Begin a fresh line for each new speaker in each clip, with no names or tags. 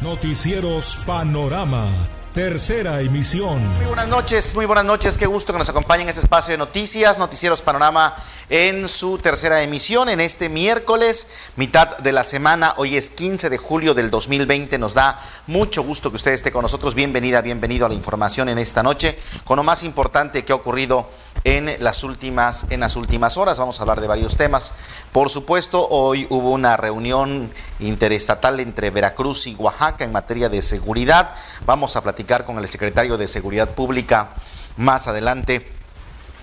Noticieros Panorama. Tercera emisión.
Muy buenas noches, muy buenas noches. Qué gusto que nos acompañen en este espacio de noticias, Noticieros Panorama en su tercera emisión en este miércoles, mitad de la semana. Hoy es 15 de julio del 2020. Nos da mucho gusto que usted esté con nosotros. Bienvenida, bienvenido a la información en esta noche con lo más importante que ha ocurrido en las últimas en las últimas horas. Vamos a hablar de varios temas. Por supuesto, hoy hubo una reunión interestatal entre Veracruz y Oaxaca en materia de seguridad. Vamos a platicar con el secretario de Seguridad Pública más adelante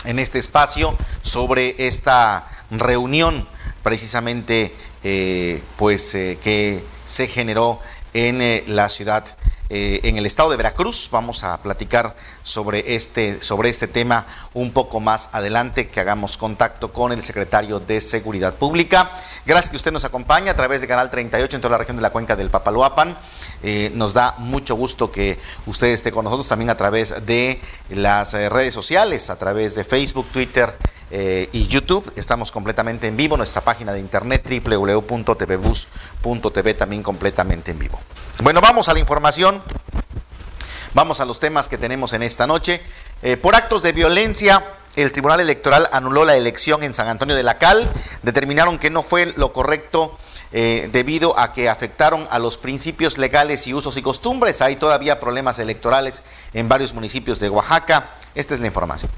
en este espacio sobre esta reunión precisamente eh, pues eh, que se generó en eh, la ciudad en el estado de Veracruz. Vamos a platicar sobre este, sobre este tema un poco más adelante, que hagamos contacto con el secretario de Seguridad Pública. Gracias que usted nos acompaña a través de Canal 38 en toda la región de la cuenca del Papaloapan. Eh, nos da mucho gusto que usted esté con nosotros también a través de las eh, redes sociales, a través de Facebook, Twitter. y YouTube. Estamos completamente en vivo. Nuestra página de internet www.tvbus.tv también completamente en vivo. Bueno, vamos a la información. Vamos a los temas que tenemos en esta noche. Eh, por actos de violencia, el Tribunal Electoral anuló la elección en San Antonio de la Cal. Determinaron que no fue lo correcto eh, debido a que afectaron a los principios legales y usos y costumbres. Hay todavía problemas electorales en varios municipios de Oaxaca. Esta es la información.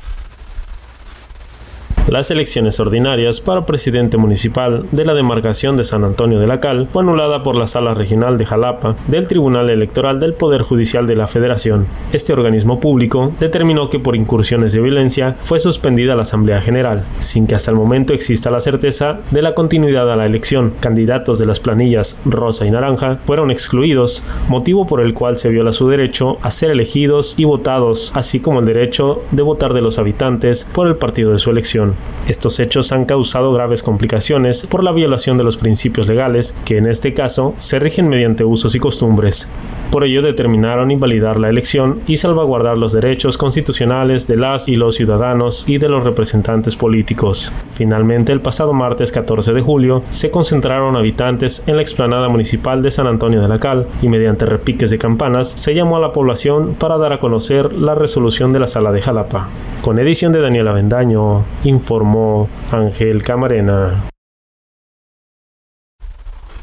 Las elecciones ordinarias para presidente municipal de la demarcación de San Antonio de la Cal fue anulada por la Sala Regional de Jalapa del Tribunal Electoral del Poder Judicial de la Federación. Este organismo público determinó que por incursiones de violencia fue suspendida la Asamblea General, sin que hasta el momento exista la certeza de la continuidad a la elección. Candidatos de las planillas rosa y naranja fueron excluidos, motivo por el cual se viola su derecho a ser elegidos y votados, así como el derecho de votar de los habitantes por el partido de su elección. Estos hechos han causado graves complicaciones por la violación de los principios legales, que en este caso se rigen mediante usos y costumbres. Por ello determinaron invalidar la elección y salvaguardar los derechos constitucionales de las y los ciudadanos y de los representantes políticos. Finalmente, el pasado martes 14 de julio, se concentraron habitantes en la explanada municipal de San Antonio de la Cal y mediante repiques de campanas se llamó a la población para dar a conocer la resolución de la sala de Jalapa. Con edición de Daniel Avendaño, informó Ángel Camarena.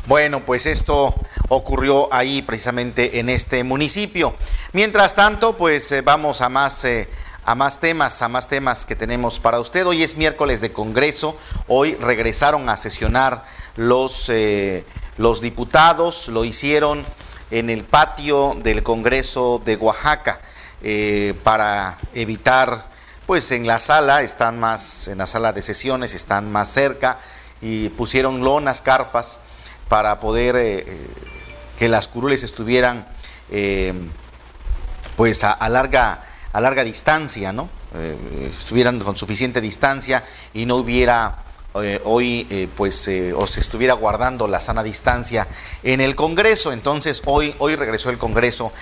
Bueno, pues esto ocurrió ahí precisamente en este municipio. Mientras tanto, pues eh, vamos a más, eh, a más temas, a más temas que tenemos para usted. Hoy es miércoles de Congreso, hoy regresaron a sesionar los, eh, los diputados, lo hicieron en el patio del Congreso de Oaxaca para evitar pues en la sala están más, en la sala de sesiones están más cerca y pusieron lonas, carpas para poder eh, eh, que las curules estuvieran eh, pues a, larga, a larga distancia, ¿no? estuvieran con suficiente distancia y no hubiera eh, hoy eh, pues eh, o se estuviera guardando la sana distancia en el Congreso. Entonces hoy, hoy regresó el Congreso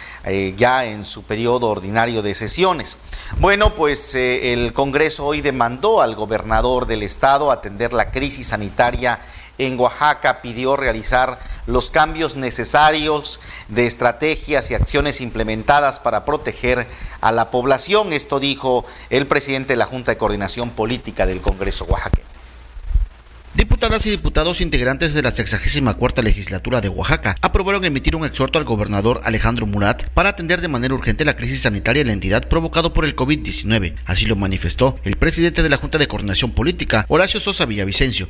ya en su periodo ordinario de sesiones. Bueno, pues el Congreso hoy demandó al gobernador del estado atender la crisis sanitaria en Oaxaca, pidió realizar los cambios necesarios de estrategias y acciones implementadas para proteger a la población. Esto dijo el presidente de la Junta de Coordinación Política del Congreso oaxaqueño.
Diputadas y diputados integrantes de la 64 legislatura de Oaxaca aprobaron emitir un exhorto al gobernador Alejandro Murat para atender de manera urgente la crisis sanitaria en la entidad provocado por el COVID-19. Así lo manifestó el presidente de la Junta de Coordinación Política, Horacio Sosa Villavicencio.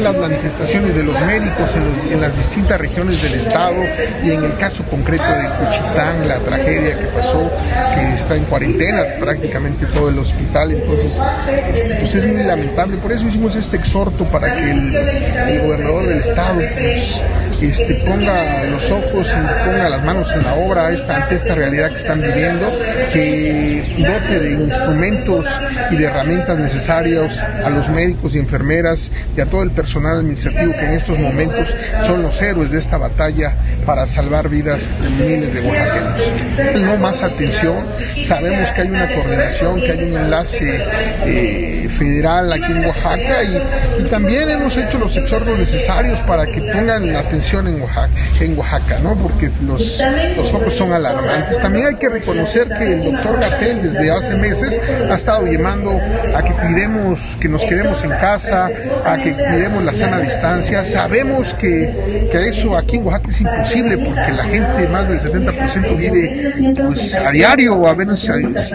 Las manifestaciones de los médicos en, las distintas regiones del estado y en el caso concreto de Cuchitán, la tragedia que pasó, que está en cuarentena prácticamente todo el hospital, entonces este, pues es muy lamentable. Por eso hicimos este exhorto para que el, gobernador del estado pues, este, ponga los ojos y ponga las manos en la obra ante esta realidad que están viviendo, que dote de instrumentos y de herramientas necesarias a los médicos y enfermeras y a todo el personal administrativo que en estos momentos son los héroes de esta batalla para salvar vidas de miles de oaxaqueños. No más atención, sabemos que hay una coordinación, que hay un enlace eh, federal aquí en Oaxaca y, también hemos hecho los exhortos necesarios para que pongan atención en Oaxaca, en Oaxaca ¿no? porque los, los focos son alarmantes. También hay que reconocer que el doctor Gatel desde hace meses ha estado llamando a que cuidemos, que nos quedemos en casa, a que cuidemos la sana distancia. Sabemos que, que eso aquí en Oaxaca es imposible porque la gente, más del 70% vive pues, a diario, a veces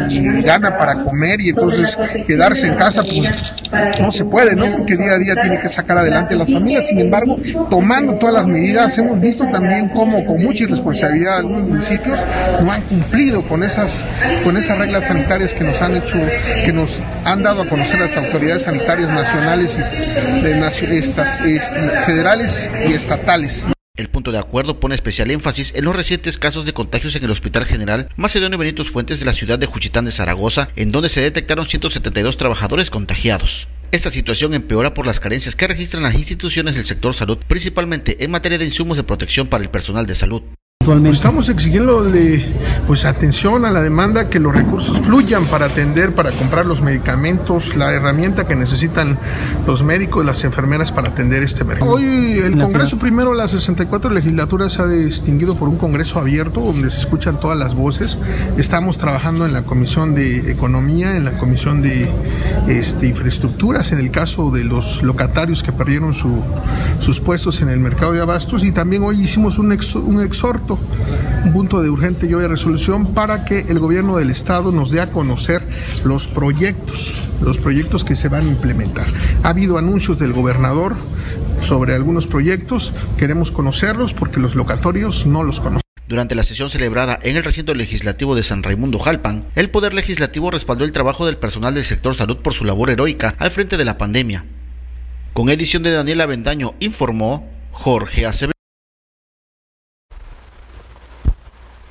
si gana para comer y entonces quedarse en casa pues no se puede, ¿no? Porque día a día tiene que sacar adelante las familias. Sin embargo, tomando todas las medidas, hemos visto también cómo con mucha irresponsabilidad algunos municipios no han cumplido con esas, con esas reglas sanitarias que nos han hecho, que nos han dado a conocer las autoridades sanitarias nacionales y de, federales y estatales.
El punto de acuerdo pone especial énfasis en los recientes casos de contagios en el Hospital General Macedonio Benito Fuentes de la ciudad de Juchitán de Zaragoza, en donde se detectaron 172 trabajadores contagiados. Esta situación empeora por las carencias que registran las instituciones del sector salud, principalmente en materia de insumos de protección para el personal de salud.
Estamos exigiendo pues atención a la demanda, que los recursos fluyan para atender, para comprar los medicamentos, la herramienta que necesitan los médicos, las enfermeras para atender este mercado. Hoy el Congreso primero, la 64 legislatura se ha distinguido por un Congreso abierto donde se escuchan todas las voces. Estamos trabajando en la Comisión de Economía, en la Comisión de este, Infraestructuras, en el caso de los locatarios que perdieron sus puestos en el mercado de abastos y también hoy hicimos un, un exhorto un punto de urgente y de resolución para que el gobierno del estado nos dé a conocer los proyectos, los proyectos que se van a implementar. Ha habido anuncios del gobernador sobre algunos proyectos, queremos conocerlos porque los locatorios no los conocen.
Durante la sesión celebrada en el recinto legislativo de San Raimundo Jalpan, el Poder Legislativo respaldó el trabajo del personal del sector salud por su labor heroica al frente de la pandemia. Con edición de Daniela Bendaño, informó Jorge Acevedo.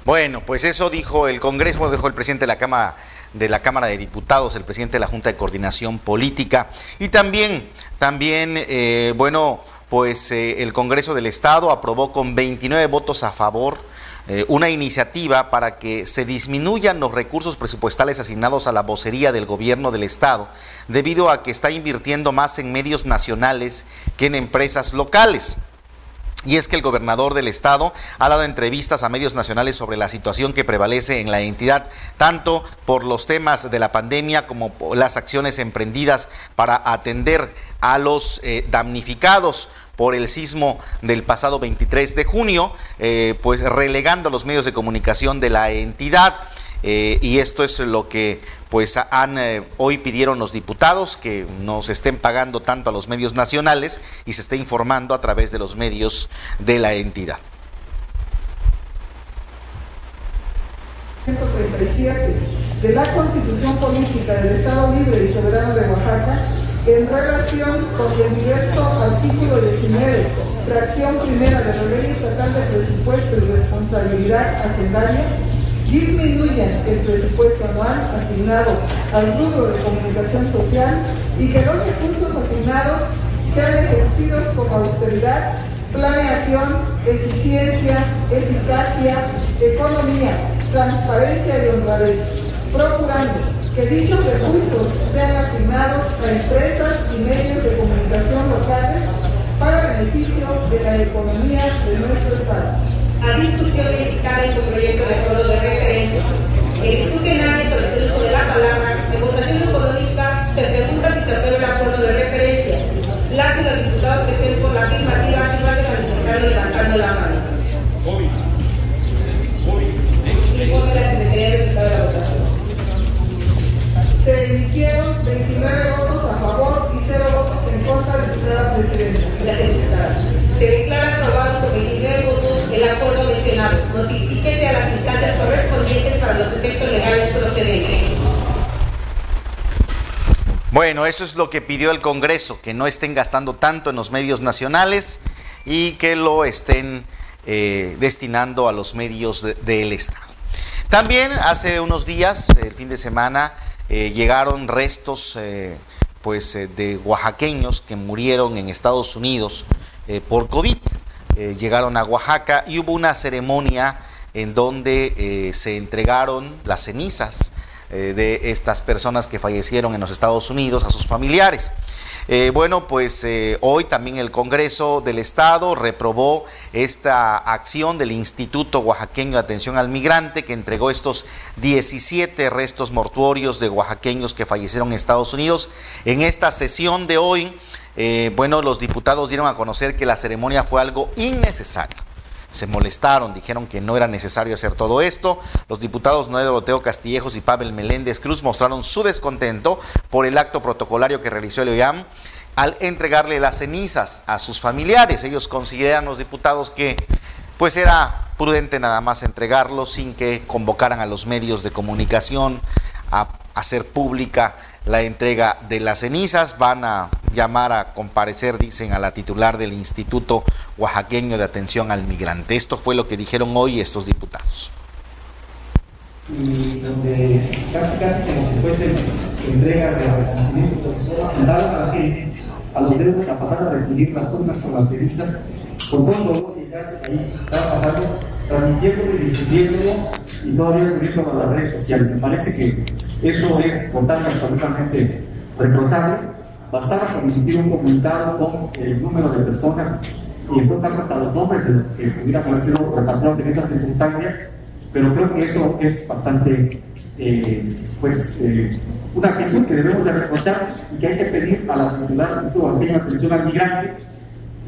Bueno, pues eso dijo el Congreso, dijo el presidente de la Cámara de la Cámara de Diputados, el presidente de la Junta de Coordinación Política y también, también, eh, bueno, pues eh, el Congreso del Estado aprobó con 29 votos a favor eh, una iniciativa para que se disminuyan los recursos presupuestales asignados a la vocería del gobierno del Estado, debido a que está invirtiendo más en medios nacionales que en empresas locales. Y es que el gobernador del estado ha dado entrevistas a medios nacionales sobre la situación que prevalece en la entidad, tanto por los temas de la pandemia como por las acciones emprendidas para atender a los eh, damnificados por el sismo del pasado 23 de junio, eh, pues relegando a los medios de comunicación de la entidad. Eh, y esto es lo que pues han eh, hoy pidieron los diputados que nos estén pagando tanto a los medios nacionales y se esté informando a través de los medios de la entidad.
de la Constitución Política del Estado Libre y Soberano de Oaxaca en relación con el diverso artículo 19, fracción primera de la Ley Estatal de Presupuesto y Responsabilidad Hacendaria disminuyan el presupuesto anual asignado al rubro de comunicación social y que los recursos asignados sean ejercidos con austeridad, planeación, eficiencia, eficacia, economía, transparencia y honradez, procurando que dichos recursos sean asignados a empresas y medios de comunicación locales para beneficio de la economía de nuestro Estado
a discusión y indicada en tu proyecto de acuerdo de referencia. En virtud de nadie sobre el uso de la palabra, en votación económica se pregunta si se aprueba el acuerdo de referencia. Las y los diputados que estén por la afirmativa, activan al secretario levantando la mano. Informe la de la votación.
Se emitieron 29 votos a favor y 0 votos en contra de la presidenta.
Gracias, diputada. Se declara aprobado por 29 votos el acuerdo mencionado. Notifíquese a las instancias correspondientes para los efectos legales procedentes.
Bueno, eso es lo que pidió el Congreso, que no estén gastando tanto en los medios nacionales y que lo estén eh, destinando a los medios del Estado. También hace unos días, el fin de semana, eh, llegaron restos eh, pues de oaxaqueños que murieron en Estados Unidos por COVID. llegaron a Oaxaca y hubo una ceremonia en donde se entregaron las cenizas eh, de estas personas que fallecieron en los Estados Unidos a sus familiares. Eh, bueno, pues eh, hoy también el Congreso del Estado reprobó esta acción del Instituto Oaxaqueño de Atención al Migrante que entregó estos 17 restos mortuorios de oaxaqueños que fallecieron en Estados Unidos. En esta sesión de hoy, bueno, los diputados dieron a conocer que la ceremonia fue algo innecesario se molestaron, dijeron que no era necesario hacer todo esto. Los diputados Noé Doroteo Castillejos y Pavel Meléndez Cruz mostraron su descontento por el acto protocolario que realizó el OIAM al entregarle las cenizas a sus familiares. Ellos consideran los diputados que pues era prudente nada más entregarlo sin que convocaran a los medios de comunicación a hacer pública la entrega de las cenizas. Van a llamar a comparecer, dicen, a la titular del Instituto Oaxaqueño de Atención al Migrante. Esto fue lo que dijeron hoy estos diputados.
Y donde casi, casi como si fuese entrega de reconocimiento a que a los dedos a pasar a recibir las urnas o las cenizas, por fondo, ahí estaba pasando, transmitiéndolo y difundiéndolo y todavía subiendo a las redes sociales. Me parece que eso es totalmente, absolutamente reprochable. Bastaba con emitir un comunicado con el número de personas y en todo hasta los nombres de los que pudieran haber sido repatriados en esa circunstancia, pero creo que eso es bastante, eh, pues, eh, una actitud que debemos de reprochar y que hay que pedir a la del Instituto de Atención al Migrante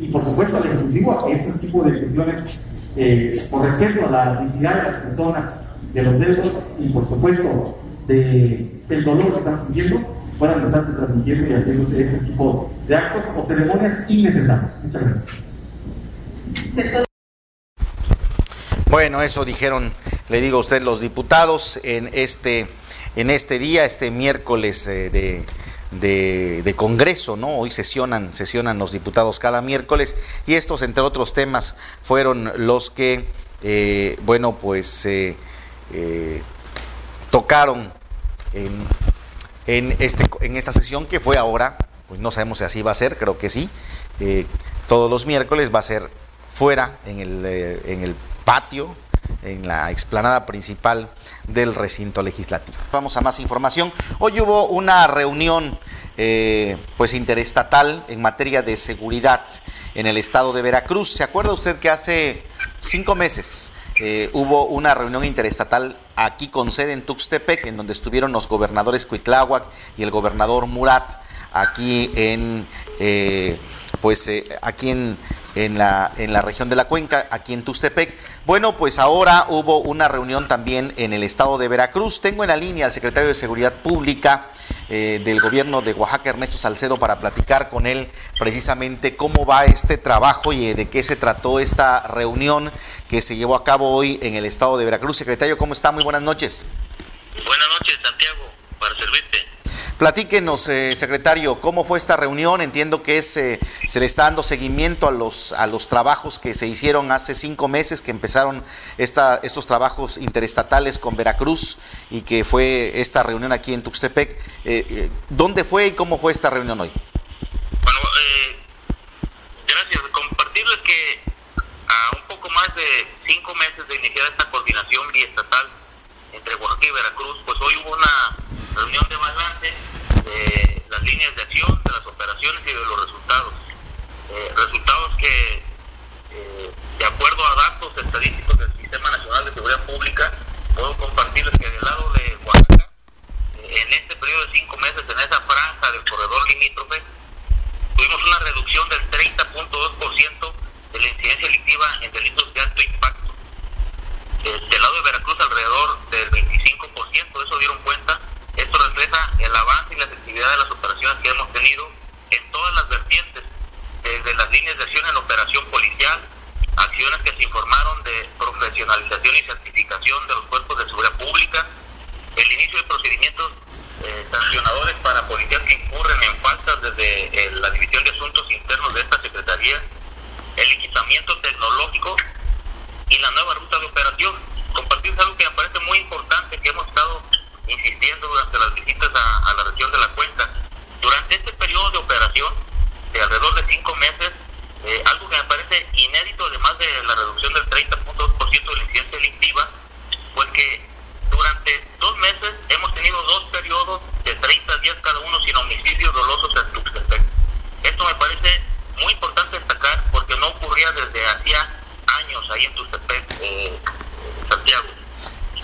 y por supuesto al Ejecutivo a que ese tipo de cuestiones, eh, por respeto a la dignidad de las personas, de los dedos y por supuesto de, del dolor que están sintiendo puedan estarse transmitiendo y haciéndose ese tipo de actos o ceremonias innecesarias. Muchas gracias.
Bueno, eso dijeron, le digo a usted, los diputados en este, en este día, este miércoles eh, de, de, Congreso, ¿no? Hoy sesionan, sesionan los diputados cada miércoles y estos, entre otros temas, fueron los que, eh, bueno, pues eh, tocaron en, este, en esta sesión que fue ahora, pues no sabemos si así va a ser, creo que sí, eh, todos los miércoles va a ser fuera, en el, eh, en el patio, en la explanada principal del recinto legislativo. Vamos a más información. Hoy hubo una reunión eh, pues interestatal en materia de seguridad en el estado de Veracruz. ¿Se acuerda usted que hace cinco meses hubo una reunión interestatal aquí con sede en Tuxtepec, en donde estuvieron los gobernadores Cuitláhuac y el gobernador Murat, aquí en, eh, pues, eh, aquí en, en, la, en la región de la Cuenca, aquí en Tuxtepec. Bueno, pues ahora hubo una reunión también en el estado de Veracruz. Tengo en la línea al secretario de Seguridad Pública, eh, del gobierno de Oaxaca, Ernesto Salcedo, para platicar con él precisamente cómo va este trabajo y de qué se trató esta reunión que se llevó a cabo hoy en el estado de Veracruz. Secretario, ¿cómo está? Muy buenas noches.
Buenas noches, Santiago, para servirte.
Platíquenos, eh, secretario, ¿cómo fue esta reunión? Entiendo que es, eh, se le está dando seguimiento a los, a los trabajos que se hicieron hace cinco meses, que empezaron esta, estos trabajos interestatales con Veracruz y que fue esta reunión aquí en Tuxtepec. Eh, ¿Dónde fue y cómo fue esta reunión hoy?
Bueno, gracias. Compartirles que a un poco más de cinco meses de iniciar esta coordinación biestatal entre Oaxaca y Veracruz, pues hoy hubo una reunión de balance de las líneas de acción, de las operaciones y de los resultados. Eh, resultados que, eh, de acuerdo a datos estadísticos del Sistema Nacional de Seguridad Pública, puedo compartirles que del lado de Oaxaca, eh, en este periodo de cinco meses, en esa franja del corredor limítrofe, tuvimos una reducción del 30.2% de la incidencia delictiva en delitos de alto impacto. del lado de Veracruz, alrededor del 25%, de eso dieron cuenta esto refleja el avance y la efectividad de las operaciones que hemos tenido en todas las vertientes, desde las líneas de acción en operación policial, acciones que se informaron de profesionalización y certificación de los cuerpos de seguridad pública, el inicio de procedimientos eh, sancionadores para policías que incurren en faltas desde eh, la División de Asuntos Internos de esta Secretaría, el equipamiento tecnológico y la nueva ruta de operación. Compartir algo que me parece muy importante que hemos estado insistiendo durante las visitas a, la región de la cuenca. Durante este periodo de operación de alrededor de cinco meses, eh, algo que me parece inédito, además de la reducción del 30.2% de la incidencia delictiva, pues que durante dos meses hemos tenido dos periodos de 30 días cada uno sin homicidios dolosos en Tuxtepec. Esto me parece muy importante destacar porque no ocurría desde hacía años ahí en Tuxtepec, eh, Santiago.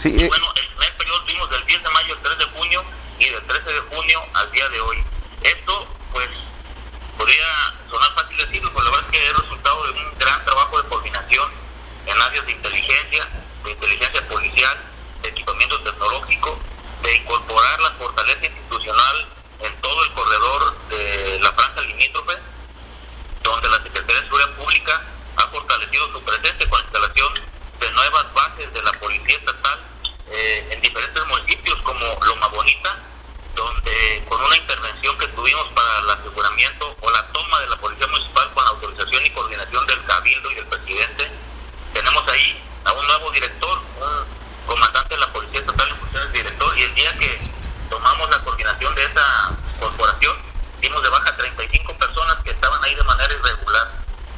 Sí,
Y
es-
bueno, el primer periodo tuvimos del 10 de mayo al 3 de junio y del 13 de junio al día de hoy. Esto, pues, podría sonar fácil decirlo, pero la verdad es que es resultado de un gran trabajo de coordinación en áreas de inteligencia, de inteligencia policial, de equipamiento tecnológico, de incorporar la fortaleza institucional en todo el corredor de la franja limítrofe, donde la Secretaría de Seguridad Pública ha fortalecido su presencia con la instalación de nuevas bases de la Policía Estatal eh, en diferentes municipios como Loma Bonita, donde con una intervención que tuvimos para el aseguramiento o la toma de la Policía Municipal con la autorización y coordinación del Cabildo y del presidente, tenemos ahí a un nuevo director, un comandante de la Policía Estatal en funciones de director, y el día que tomamos la coordinación de esa corporación, dimos de baja 35 personas que estaban ahí de manera irregular.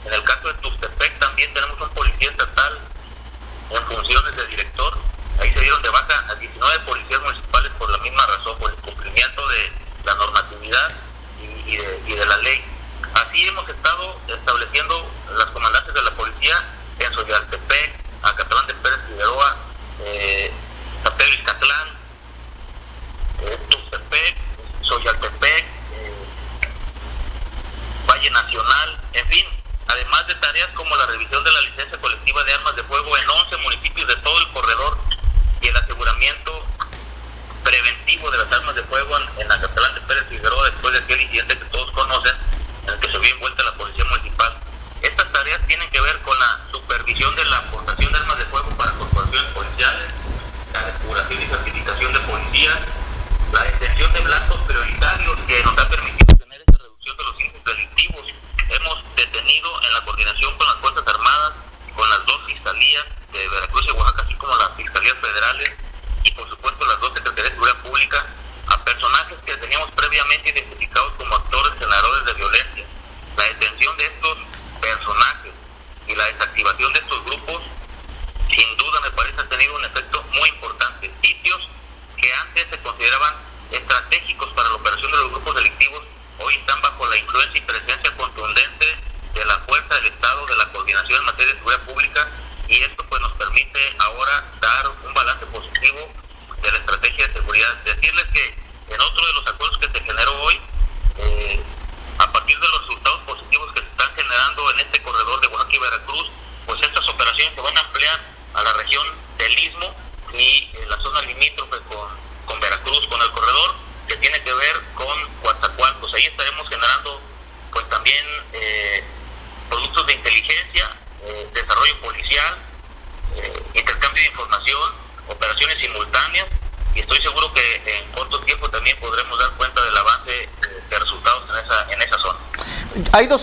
En el caso de Tuxtepec también tenemos un policía estatal en funciones de director. Ahí se dieron de baja a 19 policías municipales por la misma razón, por el cumplimiento de la normatividad y, de, la ley. Así hemos estado estableciendo las comandantes de la policía en Soyaltepec, Acatlán de Pérez Figueroa, eh, San Pedro Izcatlán, eh, Tuxtepec, Soyaltepec, eh, Valle Nacional, en fin, además de tareas como la revisión de la licencia colectiva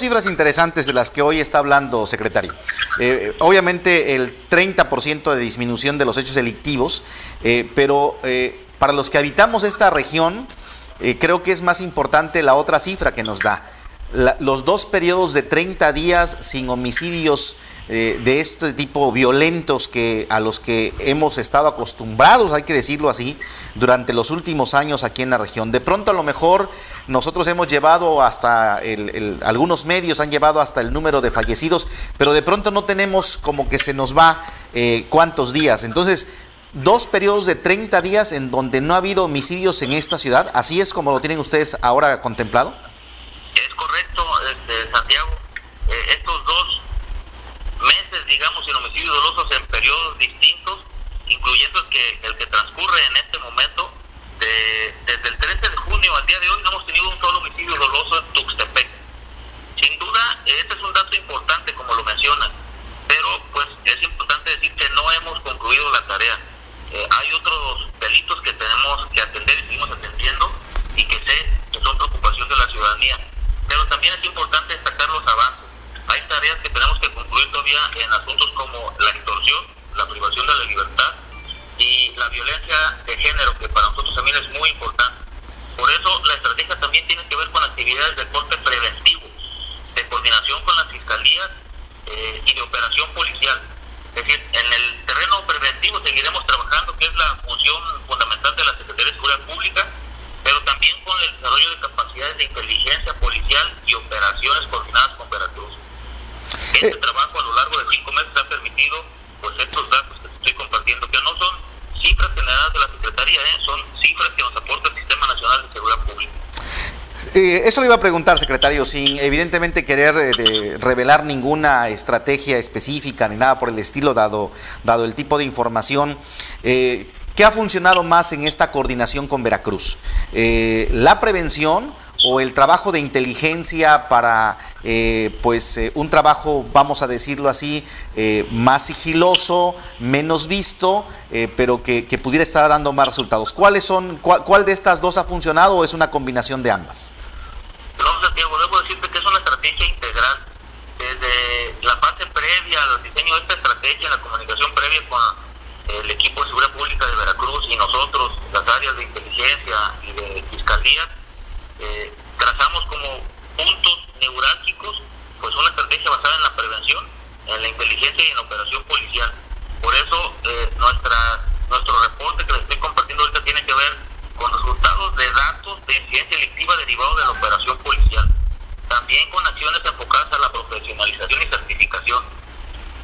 cifras interesantes de las que hoy está hablando, secretario. Eh, obviamente el 30% de disminución de los hechos delictivos, eh, pero eh, para los que habitamos esta región, creo que es más importante la otra cifra que nos da. Los dos periodos de 30 días sin homicidios eh, de este tipo violentos que a los que hemos estado acostumbrados, hay que decirlo así, durante los últimos años aquí en la región. De pronto a lo mejor nosotros hemos llevado hasta el, algunos medios han llevado hasta el número de fallecidos, pero de pronto no tenemos como que se nos va eh, cuántos días. Entonces, dos periodos de 30 días en donde no ha habido homicidios en esta ciudad, así es como lo tienen ustedes ahora contemplado.
Es correcto, este, Santiago. Eh, estos dos meses, digamos, sin homicidios dolosos en periodos distintos, incluyendo el que, el que transcurre en este momento, de- desde el 13 de junio al día de hoy no hemos tenido un solo homicidio doloso en Tuxtepec. Sin duda, este es un dato importante, como lo mencionan, pero pues es importante decir que no hemos concluido la tarea. Eh, hay otros delitos que tenemos que atender y seguimos atendiendo y que sé que son preocupación de la ciudadanía. Pero también es importante destacar los avances. Hay tareas que tenemos que concluir todavía en asuntos como la extorsión, la privación de la libertad y la violencia de género, que para nosotros también es muy importante. Por eso la estrategia también tiene que ver con actividades de corte preventivo, de coordinación con las fiscalías eh, y de operación policial. Es decir, en el terreno preventivo seguiremos trabajando, que es la función fundamental de la Secretaría de Seguridad Pública, pero también con el desarrollo de capacidades de inteligencia policial y operaciones coordinadas con Veracruz. Este eh. trabajo a lo largo de cinco meses ha permitido pues estos datos que estoy compartiendo, que no son cifras generadas de la Secretaría, ¿eh? son cifras que nos aporta el Sistema Nacional de Seguridad Pública.
Eh, eso le iba a preguntar, secretario, sin evidentemente querer eh, revelar ninguna estrategia específica ni nada por el estilo, dado, dado el tipo de información. Eh, ¿Qué ha funcionado más en esta coordinación con Veracruz? ¿La prevención o el trabajo de inteligencia para pues un trabajo, vamos a decirlo así, más sigiloso, menos visto, pero que, pudiera estar dando más resultados. ¿Cuáles son, cuál, de estas dos ha funcionado o es una combinación de ambas?
No, Santiago, debo decirte que es una estrategia integral. Desde la fase previa al diseño de esta estrategia, la comunicación previa con el equipo de seguridad pública de Veracruz y nosotros, las áreas de inteligencia y de fiscalía, eh, trazamos como puntos neurálgicos pues una estrategia basada en la prevención, en la inteligencia y en la operación policial. Por eso eh, nuestra, nuestro reporte que les estoy compartiendo ahorita tiene que ver con resultados de datos de incidencia delictiva derivados de la operación policial, también con acciones enfocadas a la profesionalización y certificación,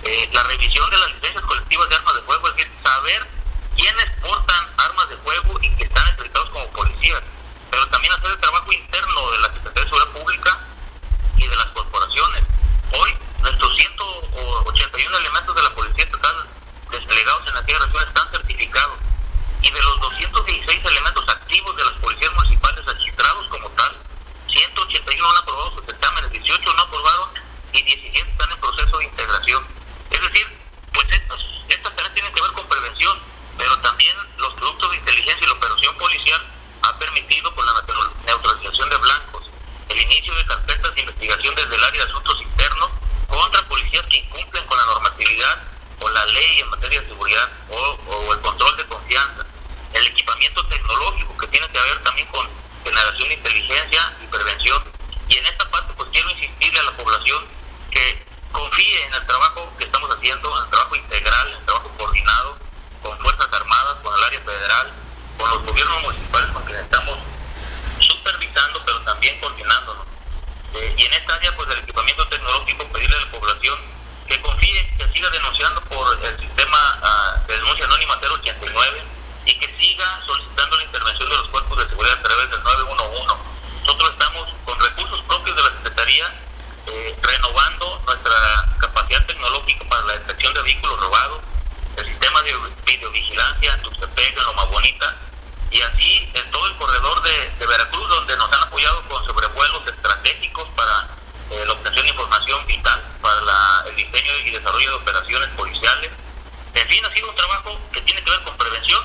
eh, la revisión de las licencias colectivas de armas de fuego, es decir, saber quiénes portan armas de fuego y que están acreditados como policías, pero también hacer el trabajo interno de la Secretaría de Seguridad Pública y de las corporaciones. Hoy, nuestros 181 elementos de la Policía Estatal desplegados en aquella región están certificados y de los 216 elementos activos de las policías municipales registrados como tal, 181 han aprobado sus exámenes, 18 no aprobaron y 17 están en proceso de integración. Es decir, pues estas, estas tareas tienen que ver con prevención, pero también los productos de inteligencia y la operación policial ha permitido con la neutralización de blancos, el inicio de carpetas de investigación desde el área de asuntos internos contra policías que incumplen con la normatividad o la ley en materia de seguridad o el control de confianza el equipamiento tecnológico que tiene que ver también con generación de inteligencia y prevención. Y en esta parte pues quiero insistirle a la población que confíe en el trabajo que estamos haciendo, en el trabajo integral, en el trabajo coordinado con Fuerzas Armadas, con el área federal, con los gobiernos municipales con quienes estamos supervisando pero también coordinándonos. Eh, y en esta área pues del equipamiento tecnológico pedirle a la población que confíe, que siga denunciando por el sistema uh, de denuncia anónima 089 y que siga solicitando la intervención de los cuerpos de seguridad a través del 911. Nosotros estamos con recursos propios de la Secretaría eh, renovando nuestra capacidad tecnológica para la detección de vehículos robados, el sistema de videovigilancia en Tuxtepec, en Loma Bonita, y así en todo el corredor de, Veracruz, donde nos han apoyado con sobrevuelos estratégicos para eh, la obtención de información vital, para el diseño y desarrollo de operaciones policiales. En fin, ha sido un trabajo que tiene que ver con prevención,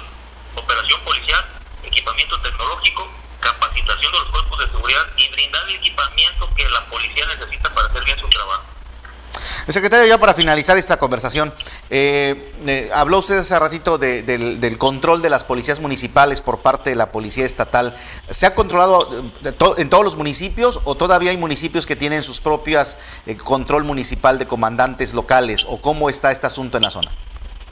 operación policial, equipamiento tecnológico, capacitación de los cuerpos de seguridad y brindar el equipamiento que la policía necesita para hacer bien su trabajo.
Secretario, ya para finalizar esta conversación, eh, eh, habló usted hace ratito del, control de las policías municipales por parte de la policía estatal. ¿Se ha controlado eh, en todos los municipios o todavía hay municipios que tienen sus propias control municipal de comandantes locales o cómo está este asunto en la zona?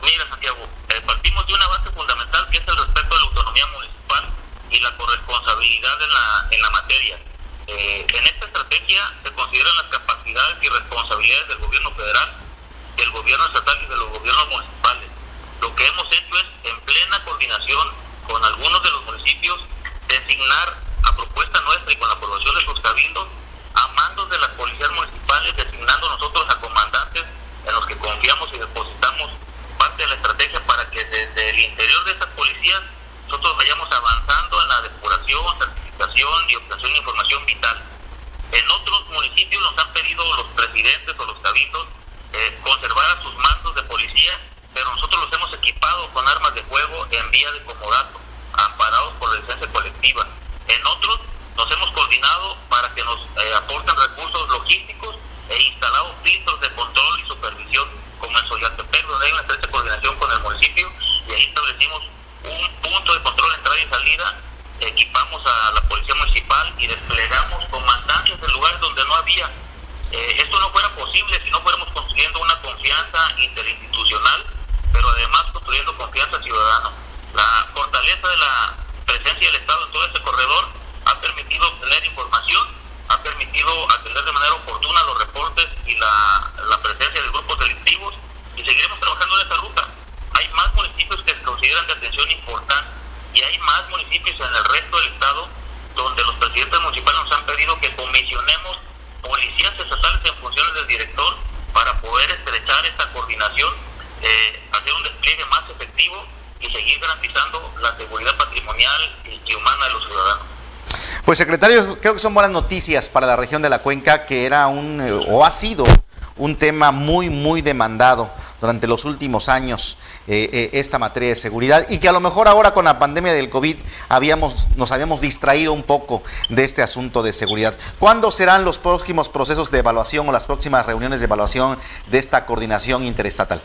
Mira, Santiago, partimos de una base fundamental que es el respeto a la autonomía municipal y la corresponsabilidad en la, en la materia. Eh, en esta estrategia se consideran las capacidades y responsabilidades del gobierno federal, del gobierno estatal y de los gobiernos municipales. Lo que hemos hecho es, en plena coordinación con algunos de los municipios, designar a propuesta nuestra y con la aprobación de sus cabildos a mandos de las policías municipales, designando nosotros a comandantes en los que confiamos y depositamos parte de la estrategia para que desde el interior de estas policías nosotros vayamos avanzando en la depuración, certificación y obtención de información vital. En otros municipios nos han pedido los presidentes o los cabildos eh, conservar a sus mandos de policía, pero nosotros los hemos equipado con armas de fuego en vía de comodato, amparados por la licencia colectiva. En otros nos hemos coordinado para que nos eh, aporten recursos logísticos e instalado filtros de control y supervisión como en Soyaltepec, donde hay una estrecha coordinación con el municipio, y ahí establecimos un punto de control entrada y salida equipamos a la Policía Municipal y desplegamos comandantes en lugares donde no había. Eh, esto no fuera posible si no fuéramos construyendo una confianza interinstitucional, pero además construyendo confianza ciudadana. La fortaleza de la presencia del Estado en todo ese corredor ha permitido obtener información, ha permitido atender de manera oportuna los reportes y la, la presencia de grupos delictivos y seguiremos trabajando en esa ruta. Hay más municipios que se consideran de atención importante y hay más municipios en el resto del estado donde los presidentes municipales nos han pedido que comisionemos policías estatales en funciones del director para poder estrechar esta coordinación, eh, hacer un despliegue más efectivo y seguir garantizando la seguridad patrimonial y humana de los ciudadanos.
Pues secretario, creo que son buenas noticias para la región de la Cuenca, que era un, eh, o ha sido un tema muy, muy demandado durante los últimos años eh, eh, esta materia de seguridad y que a lo mejor ahora con la pandemia del COVID habíamos, nos habíamos distraído un poco de este asunto de seguridad. ¿Cuándo serán los próximos procesos de evaluación o las próximas reuniones de evaluación de esta coordinación interestatal?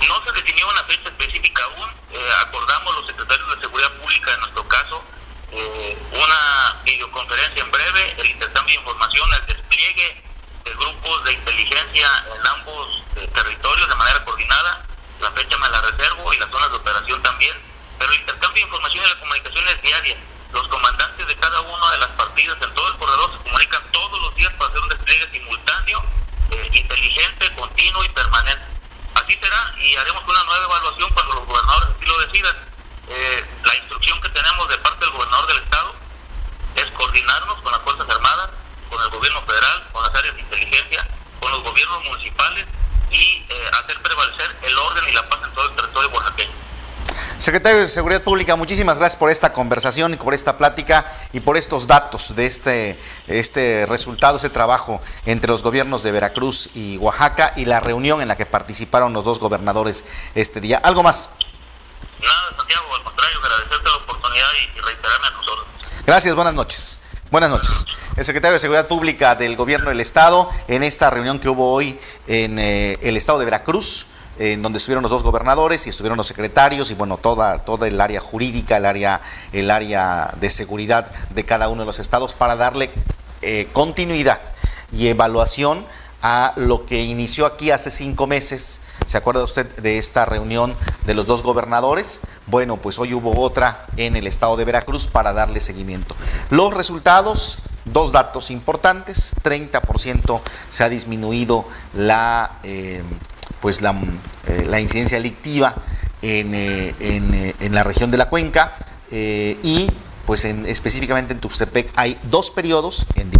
No se definió una fecha específica aún. Eh, acordamos los secretarios de Seguridad Pública, en nuestro caso, una videoconferencia en breve, el intercambio de información, el despliegue de grupos de inteligencia en ambos eh, territorios de manera coordinada. La fecha me la reservo y las zonas de operación también. Pero el intercambio de información y la comunicación es diaria. Los comandantes de cada una de las partidas en todo el corredor se comunican todos los días para hacer un despliegue simultáneo, eh, inteligente, continuo y permanente. Así será y haremos una nueva evaluación cuando los gobernadores así lo decidan. Eh, la instrucción que tenemos de parte del gobernador del estado es coordinarnos con las Fuerzas Armadas con el gobierno federal, con las áreas de inteligencia, con los gobiernos municipales y eh, hacer prevalecer el orden y la paz en todo el territorio oaxaqueño.
Secretario de Seguridad Pública, muchísimas gracias por esta conversación y por esta plática y por estos datos de este, este resultado, ese trabajo entre los gobiernos de Veracruz y Oaxaca y la reunión en la que participaron los dos gobernadores este día. ¿Algo más?
Nada, Santiago, al contrario, agradecerte la oportunidad y, reiterarme a nosotros.
Gracias, buenas noches. Buenas noches. El secretario de Seguridad Pública del Gobierno del Estado, en esta reunión que hubo hoy en eh, el Estado de Veracruz, en donde estuvieron los dos gobernadores y estuvieron los secretarios y bueno, toda, toda el área jurídica, el área, el área de seguridad de cada uno de los estados para darle eh, continuidad y evaluación a lo que inició aquí hace cinco meses. ¿Se acuerda usted de esta reunión de los dos gobernadores? Bueno, pues hoy hubo otra en el estado de Veracruz para darle seguimiento. Los resultados Dos datos importantes, 30% se ha disminuido la, eh, pues la, eh, la, incidencia delictiva en, eh, en, la región de la cuenca y pues en, específicamente en Tuxtepec hay dos periodos en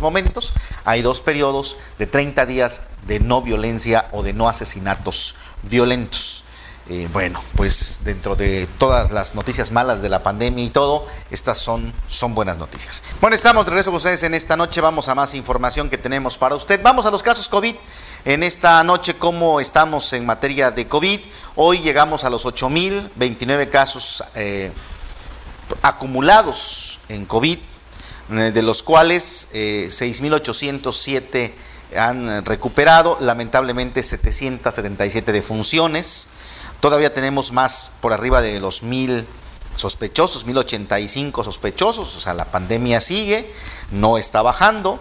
momentos, hay dos periodos de 30 días de no violencia o de no asesinatos violentos. Eh, bueno, pues dentro de todas las noticias malas de la pandemia y todo, estas son, son buenas noticias. Bueno, estamos de regreso con ustedes en esta noche. Vamos a más información que tenemos para usted. Vamos a los casos COVID. En esta noche, ¿cómo estamos en materia de COVID? Hoy llegamos a los 8.029 casos eh, acumulados en COVID, de los cuales 6.807 han recuperado, lamentablemente 777 defunciones. Todavía tenemos más por arriba de los mil sospechosos, 1085 sospechosos, o sea, la pandemia sigue, no está bajando,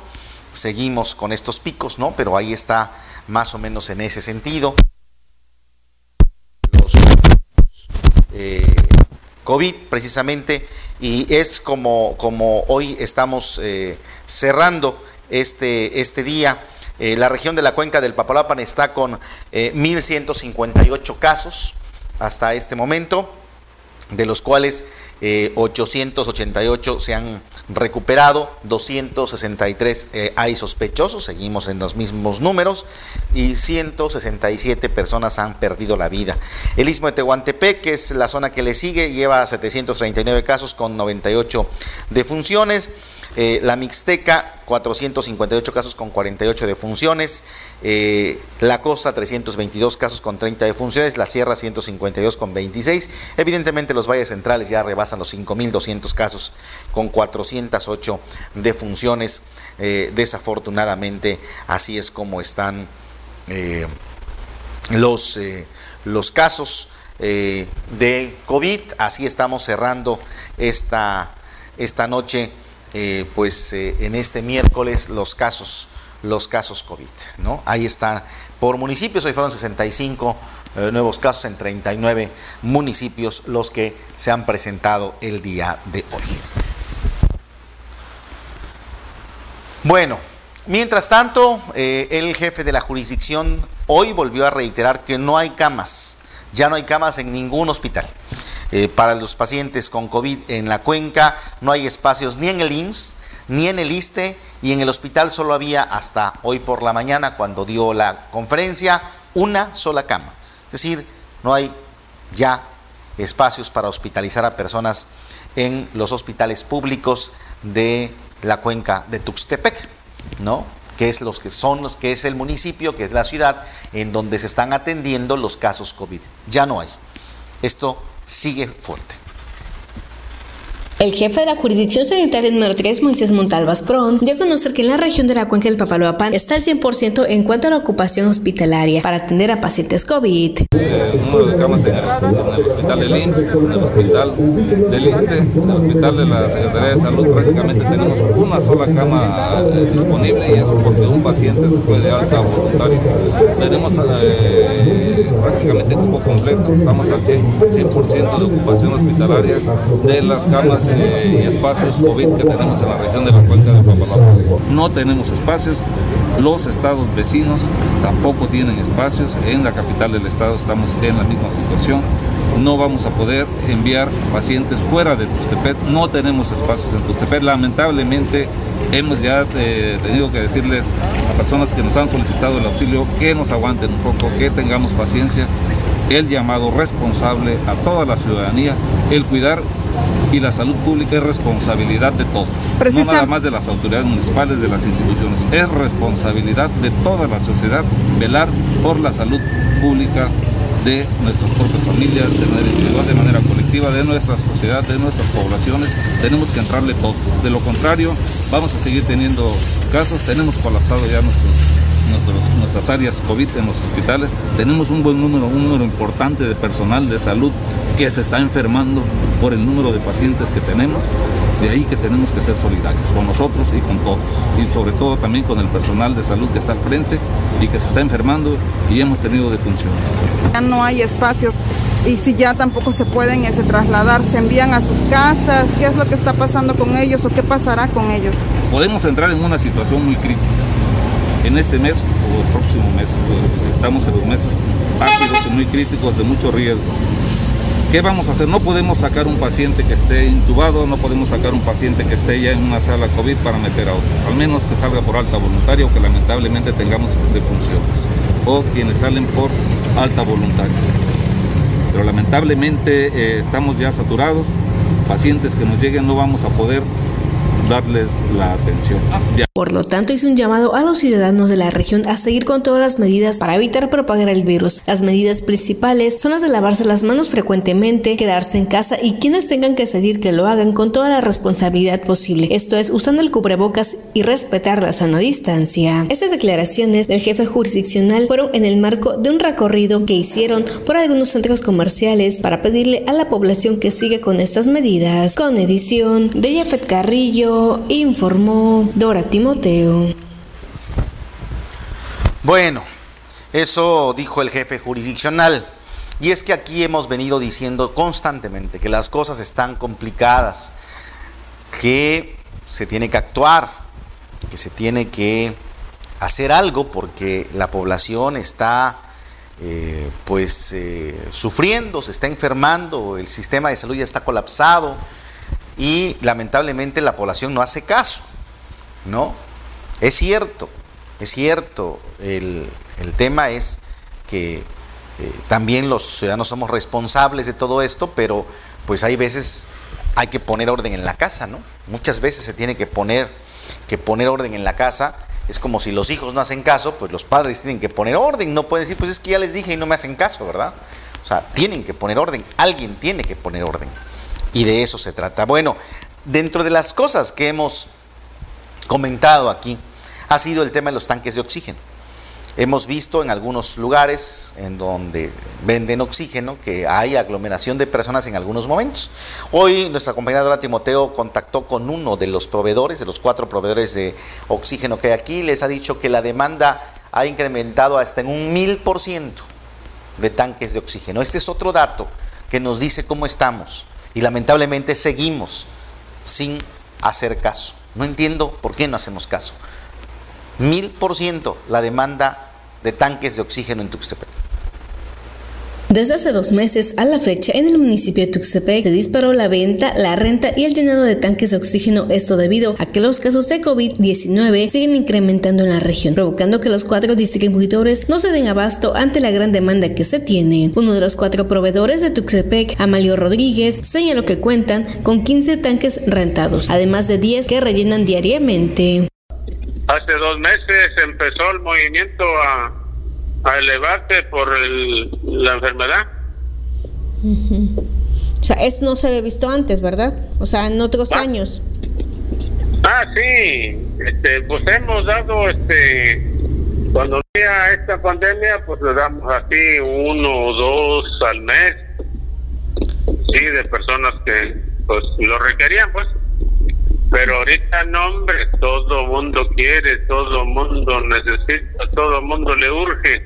seguimos con estos picos, ¿no? Pero ahí está más o menos en ese sentido. Los eh, COVID precisamente, y es como, como hoy estamos eh, cerrando este, este día. Eh, la región de la cuenca del Papalapan está con 1.158 eh, casos hasta este momento, de los cuales 888 eh, se han recuperado, 263 hay sospechosos, seguimos en los mismos números, y 167 personas han perdido la vida. El istmo de Tehuantepec, que es la zona que le sigue, lleva 739 casos con 98 defunciones. Eh, la Mixteca, 458 casos con 48 defunciones. Eh, la Costa, 322 casos con 30 defunciones. La Sierra, 152 con 26. Evidentemente, los valles centrales ya rebasan los 5.200 casos con 408 defunciones. Eh, desafortunadamente, así es como están los, los casos. eh, de COVID. Así estamos cerrando esta, esta noche, eh, pues eh, en este miércoles, los casos, los casos COVID. ¿no? Ahí está por municipios, hoy fueron 65 nuevos casos en 39 municipios los que se han presentado el día de hoy. Bueno, mientras tanto, el jefe de la jurisdicción hoy volvió a reiterar que no hay camas ya no hay camas en ningún hospital. Eh, para los pacientes con COVID en la cuenca no hay espacios ni en el IMSS, ni en el ISTE y en el hospital solo había hasta hoy por la mañana cuando dio la conferencia una sola cama. Es decir, no hay ya espacios para hospitalizar a personas en los hospitales públicos de la cuenca de Tuxtepec, ¿no? que es los que son los que es el municipio, que es la ciudad en donde se están atendiendo los casos COVID. Ya no hay. Esto sigue fuerte.
El jefe de la jurisdicción sanitaria número 3, Moisés Montalvas Pron, dio a conocer que en la región de la cuenca del Papaloapan está al 100% en cuanto a la ocupación hospitalaria para atender a pacientes COVID.
El número de camas en el, hospital del IMSS, en el hospital del ISTE, en el hospital de la Secretaría de Salud, prácticamente tenemos una sola cama eh, disponible y eso porque un paciente se fue de alta voluntaria. Tenemos eh, prácticamente grupo completo, estamos al 100%, 100 de ocupación hospitalaria de las camas y espacios COVID que tenemos en la región de la cuenca de Papalapa. No tenemos espacios, los estados vecinos tampoco tienen espacios, en la capital del estado estamos en la misma situación. No vamos a poder enviar pacientes fuera de Tustepet, no tenemos espacios en Tustepet. Lamentablemente hemos ya eh, tenido que decirles a personas que nos han solicitado el auxilio que nos aguanten un poco, que tengamos paciencia. El llamado responsable a toda la ciudadanía, el cuidar y la salud pública es responsabilidad de todos, no nada más de las autoridades municipales, de las instituciones, es responsabilidad de toda la sociedad velar por la salud pública de nuestras propias familias, de manera individual, de manera colectiva, de nuestra sociedad, de nuestras poblaciones. Tenemos que entrarle todos. De lo contrario, vamos a seguir teniendo casos. Tenemos colapsado ya nuestras áreas COVID en los hospitales. Tenemos un buen número, un número importante de personal de salud que se está enfermando por el número de pacientes que tenemos. De ahí que tenemos que ser solidarios con nosotros y con todos. Y sobre todo también con el personal de salud que está al frente y que se está enfermando y hemos tenido defunción.
Ya no hay espacios y si ya tampoco se pueden ese, trasladar, se envían a sus casas, ¿qué es lo que está pasando con ellos o qué pasará con ellos?
Podemos entrar en una situación muy crítica. En este mes o el próximo mes, estamos en los meses ácidos y muy críticos de mucho riesgo ¿Qué vamos a hacer? No podemos sacar un paciente que esté intubado, no podemos sacar un paciente que esté ya en una sala COVID para meter a otro. Al menos que salga por alta voluntaria o que lamentablemente tengamos defunciones. O quienes salen por alta voluntaria. Pero lamentablemente eh, estamos ya saturados. Pacientes que nos lleguen no vamos a poder darles la atención.
Por lo tanto, hizo un llamado a los ciudadanos de la región a seguir con todas las medidas para evitar propagar el virus. Las medidas principales son las de lavarse las manos frecuentemente, quedarse en casa y quienes tengan que seguir que lo hagan con toda la responsabilidad posible. Esto es usando el cubrebocas y respetar la sana distancia. Estas declaraciones del jefe jurisdiccional fueron en el marco de un recorrido que hicieron por algunos centros comerciales para pedirle a la población que siga con estas medidas. Con edición de Jafet Carrillo, informó Dora
Bueno, eso dijo el jefe jurisdiccional. Y es que aquí hemos venido diciendo constantemente que las cosas están complicadas, que se tiene que actuar, que se tiene que hacer algo porque la población está eh, pues eh, sufriendo, se está enfermando, el sistema de salud ya está colapsado, y lamentablemente la población no hace caso, ¿no? Es cierto, es cierto, el, tema es que eh, también los ciudadanos somos responsables de todo esto, pero pues hay veces hay que poner orden en la casa, ¿no? Muchas veces se tiene que poner, que poner orden en la casa. Es como si los hijos no hacen caso, pues los padres tienen que poner orden. No pueden decir, pues es que ya les dije y no me hacen caso, ¿verdad? O sea, tienen que poner orden. Alguien tiene que poner orden. Y de eso se trata. Bueno, dentro de las cosas que hemos comentado aquí, ha sido el tema de los tanques de oxígeno. Hemos visto en algunos lugares en donde venden oxígeno que hay aglomeración de personas en algunos momentos. Hoy nuestra compañera Timoteo contactó con uno de los proveedores, de los cuatro proveedores de oxígeno que hay aquí, les ha dicho que la demanda ha incrementado hasta en un mil por ciento de tanques de oxígeno. Este es otro dato que nos dice cómo estamos y lamentablemente seguimos sin hacer caso. No entiendo por qué no hacemos caso. Mil por ciento la demanda de tanques de oxígeno en Tuxtepec.
Desde hace dos meses a la fecha, en el municipio de Tuxtepec se disparó la venta, la renta y el llenado de tanques de oxígeno, esto debido a que los casos de COVID-19 siguen incrementando en la región, provocando que los cuatro distribuidores no se den abasto ante la gran demanda que se tiene. Uno de los cuatro proveedores de Tuxtepec, Amalio Rodríguez, señaló que cuentan con 15 tanques rentados, además de 10 que rellenan diariamente.
Hace dos meses empezó el movimiento a, a elevarse por la enfermedad.
O sea, eso no se había visto antes, ¿verdad? O sea, en otros
Ah.
años.
Ah, sí, este, pues hemos dado, este, cuando había esta pandemia, pues le damos así uno o dos al mes, sí, de personas que, pues, lo requerían, pues. Pero ahorita no, hombre, todo mundo quiere, todo mundo necesita, todo mundo le urge.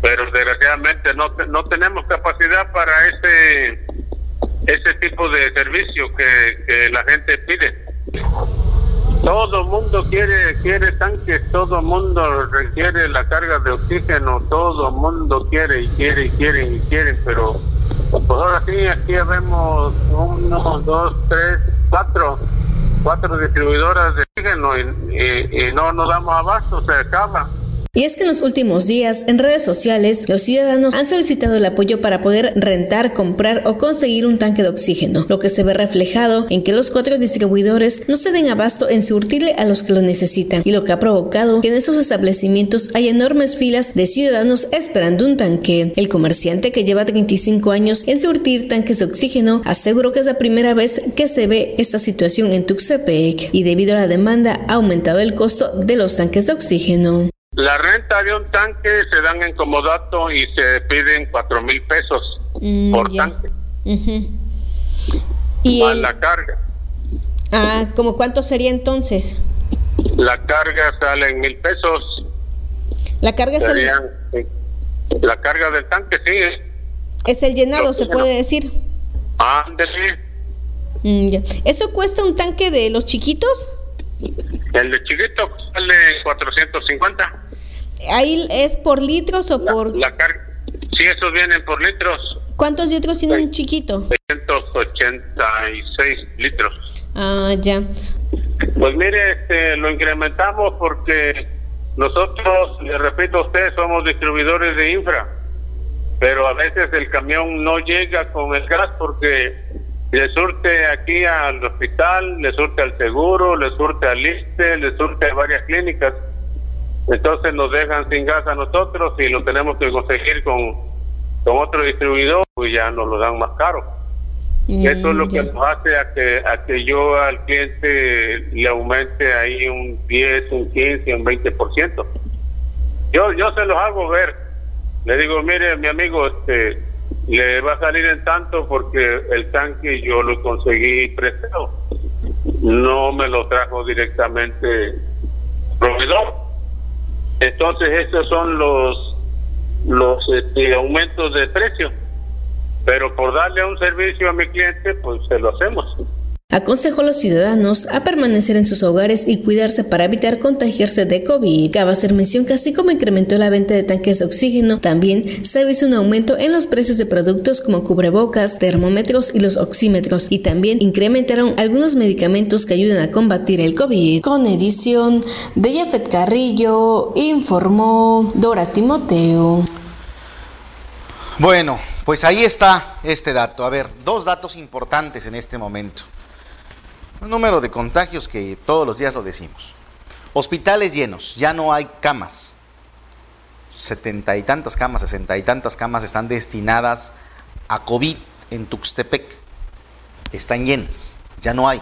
Pero desgraciadamente no, no tenemos capacidad para ese ese tipo de servicio que, que la gente pide. Todo mundo quiere quiere tanques, todo mundo requiere la carga de oxígeno, todo mundo quiere y quiere y quiere y quiere, pero pues ahora sí, aquí vemos uno, dos, tres, cuatro, cuatro distribuidoras de oxígeno y, y- y no nos damos abasto, se acaba.
Y es que en los últimos días, en redes sociales, los ciudadanos han solicitado el apoyo para poder rentar, comprar o conseguir un tanque de oxígeno, lo que se ve reflejado en que los cuatro distribuidores no se den abasto en surtirle a los que lo necesitan, y lo que ha provocado que en esos establecimientos hay enormes filas de ciudadanos esperando un tanque. El comerciante que lleva 35 años en surtir tanques de oxígeno aseguró que es la primera vez que se ve esta situación en Tuxtepec y debido a la demanda ha aumentado el costo de los tanques de oxígeno.
La renta de un tanque se dan en comodato y se piden cuatro mil pesos
Mm,
por
ya.
tanque,
Ujú. Y
más
el-
la carga.
ah, ¿como cuánto sería entonces?
La carga sale en mil pesos.
La carga es el,
Serían, sí. La carga del tanque, sí.
es el llenado, se puede decir.
Ándale.
Mm, ya. ¿Eso cuesta un tanque de los chiquitos?
El de chiquito sale 450.
¿Ahí es por litros o por
La carga. Sí, esos vienen por litros.
cuántos litros tiene un chiquito?
186 litros.
Ah, ya.
Pues mire, este, lo incrementamos porque nosotros, le repito a usted, somos distribuidores de infra, pero a veces el camión no llega con el gas porque le surte aquí al hospital, le surte al seguro, le surte al ISTE, le surte a varias clínicas. Entonces nos dejan sin gas a nosotros y lo tenemos que conseguir con, con otro distribuidor y ya nos lo dan más caro. Eso es lo que nos hace a que, a que yo al cliente le aumente ahí un 10, un 15, un 20%. Yo, yo se los hago ver. Le digo, mire, mi amigo, este, le va a salir en tanto porque el tanque yo lo conseguí prestado. No me lo trajo directamente el proveedor. Entonces, esos son los, los este, aumentos de precio. Pero por darle un servicio a mi cliente, pues se lo hacemos.
Aconsejó a los ciudadanos a permanecer en sus hogares y cuidarse para evitar contagiarse de COVID. Cabe hacer mención que así como incrementó la venta de tanques de oxígeno, también se visto un aumento en los precios de productos como cubrebocas, termómetros y los oxímetros, y también incrementaron algunos medicamentos que ayudan a combatir el COVID. Con edición de Jafet Carrillo, informó Dora Timoteo.
Bueno, pues ahí está este dato. A ver, dos datos importantes en este momento. Un número de contagios que todos los días lo decimos. Hospitales llenos, ya no hay camas. Setenta y tantas camas, sesenta y tantas camas están destinadas a COVID en Tuxtepec. Están llenas, ya no hay.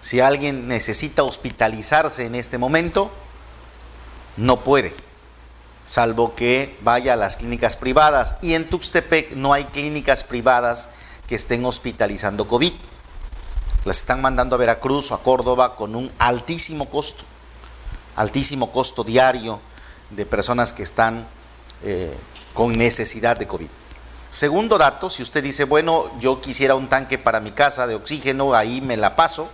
Si alguien necesita hospitalizarse en este momento, no puede. salvo que vaya a las clínicas privadas. Y en Tuxtepec no hay clínicas privadas que estén hospitalizando COVID. Las están mandando a Veracruz o a Córdoba con un altísimo costo, altísimo costo diario de personas que están eh, con necesidad de COVID. Segundo dato, si usted dice, bueno, yo quisiera un tanque para mi casa de oxígeno, ahí me la paso,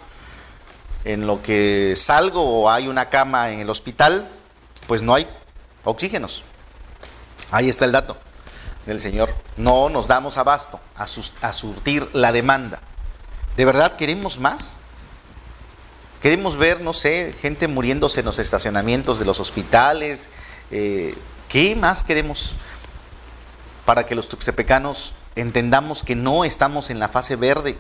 en lo que salgo o hay una cama en el hospital, pues no hay oxígenos. Ahí está el dato del Señor. No nos damos abasto a, surtir la demanda. ¿De verdad queremos más? Queremos ver, no sé, gente muriéndose en los estacionamientos de los hospitales. Eh, ¿Qué más queremos para que los tuxtepecanos entendamos que no estamos en la fase verde,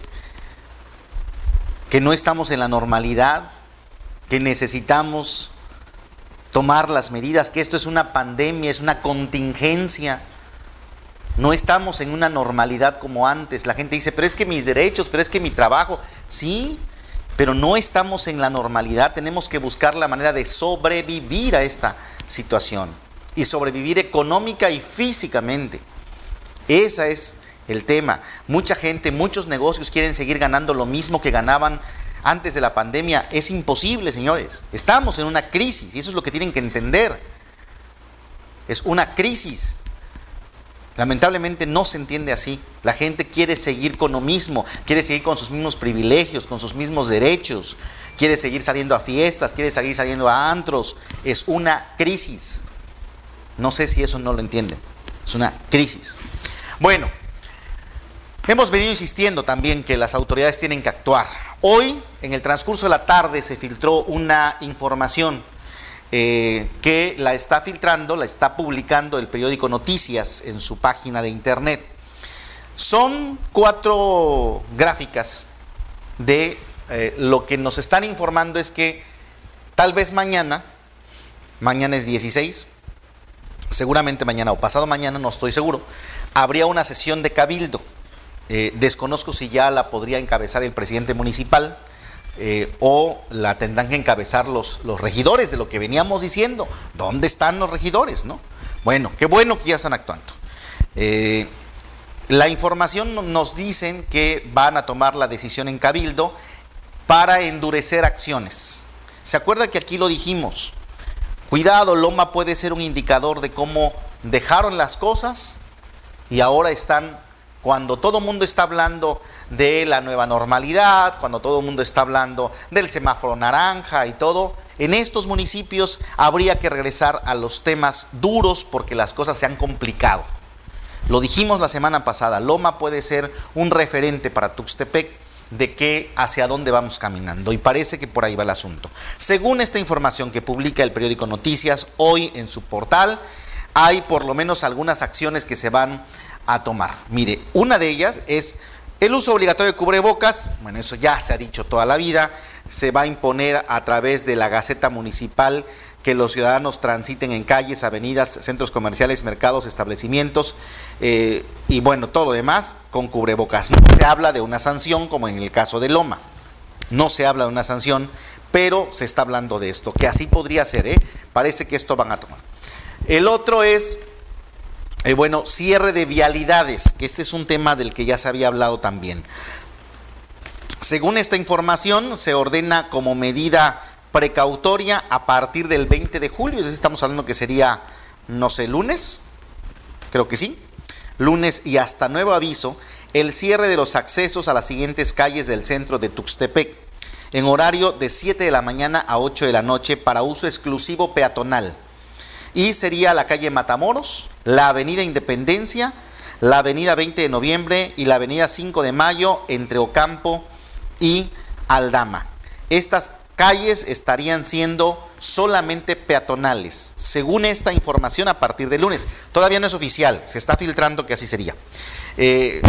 que no estamos en la normalidad, que necesitamos tomar las medidas, que esto es una pandemia, es una contingencia. No estamos en una normalidad como antes. La gente dice, pero es que mis derechos, pero es que mi trabajo, sí, pero no estamos en la normalidad. Tenemos que buscar la manera de sobrevivir a esta situación y sobrevivir económica y físicamente. Ese es el tema. Mucha gente, muchos negocios quieren seguir ganando lo mismo que ganaban antes de la pandemia. Es imposible, señores. Estamos en una crisis y eso es lo que tienen que entender. Es una crisis. Lamentablemente no se entiende así. La gente quiere seguir con lo mismo, quiere seguir con sus mismos privilegios, con sus mismos derechos, quiere seguir saliendo a fiestas, quiere seguir saliendo a antros. Es una crisis. No sé si eso no lo entienden. Es una crisis. Bueno, hemos venido insistiendo también que las autoridades tienen que actuar. Hoy, en el transcurso de la tarde, se filtró una información eh, que la está filtrando, la está publicando el periódico Noticias en su página de internet. Son cuatro gráficas de eh, lo que nos están informando es que tal vez mañana, mañana es 16, seguramente mañana o pasado mañana, no estoy seguro, habría una sesión de cabildo eh, desconozco si ya la podría encabezar el presidente municipal eh, o la tendrán que encabezar los, los regidores de lo que veníamos diciendo. ¿Dónde están los regidores? No? Bueno, qué bueno que ya están actuando. Eh, la información nos dicen que van a tomar la decisión en cabildo para endurecer acciones. ¿Se acuerda que aquí lo dijimos? Cuidado, Loma puede ser un indicador de cómo dejaron las cosas y ahora están cuando todo el mundo está hablando de la nueva normalidad, cuando todo el mundo está hablando del semáforo naranja y todo, en estos municipios habría que regresar a los temas duros porque las cosas se han complicado. Lo dijimos la semana pasada, Loma puede ser un referente para Tuxtepec de qué hacia dónde vamos caminando y parece que por ahí va el asunto. Según esta información que publica el periódico Noticias hoy en su portal, hay por lo menos algunas acciones que se van a tomar. Mire, una de ellas es el uso obligatorio de cubrebocas, bueno, eso ya se ha dicho toda la vida, se va a imponer a través de la Gaceta Municipal que los ciudadanos transiten en calles, avenidas, centros comerciales, mercados, establecimientos eh, y bueno, todo lo demás con cubrebocas. No se habla de una sanción como en el caso de Loma, no se habla de una sanción, pero se está hablando de esto, que así podría ser, ¿eh? parece que esto van a tomar. El otro es eh, bueno, cierre de vialidades, que este es un tema del que ya se había hablado también. Según esta información, se ordena como medida precautoria a partir del 20 de julio, estamos hablando que sería, no sé, lunes, creo que sí, lunes y hasta nuevo aviso, el cierre de los accesos a las siguientes calles del centro de Tuxtepec, en horario de 7 de la mañana a 8 de la noche para uso exclusivo peatonal y sería la calle Matamoros, la avenida Independencia, la avenida 20 de noviembre y la avenida 5 de mayo entre Ocampo y Aldama. Estas calles estarían siendo solamente peatonales, según esta información a partir de lunes. Todavía no es oficial, se está filtrando que así sería. Eh,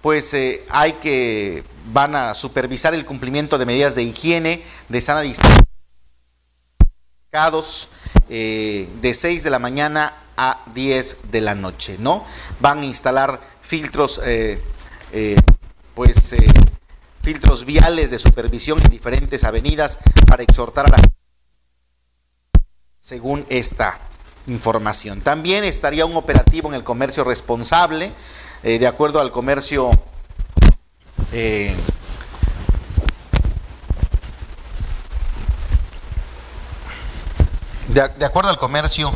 pues eh, hay que, van a supervisar el cumplimiento de medidas de higiene, de sana distancia eh, de 6 de la mañana a 10 de la noche, ¿no? Van a instalar filtros, eh, eh, pues, filtros viales de supervisión en diferentes avenidas para exhortar a la según esta información. También estaría un operativo en el comercio responsable, de acuerdo al comercio de, acuerdo al comercio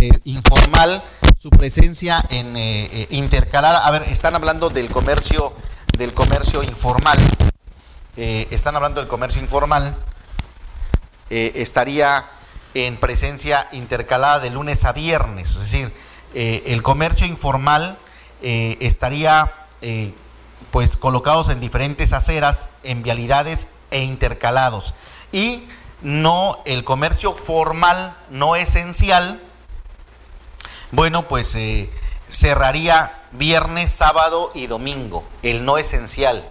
eh, informal, su presencia en intercalada. A ver, están hablando del comercio del comercio informal. están hablando del comercio informal. estaría en presencia intercalada de lunes a viernes. Es decir, eh, el comercio informal eh, estaría eh, pues colocados en diferentes aceras, en vialidades e intercalados. Y no el comercio formal, no esencial, bueno, pues cerraría viernes, sábado y domingo, el no esencial.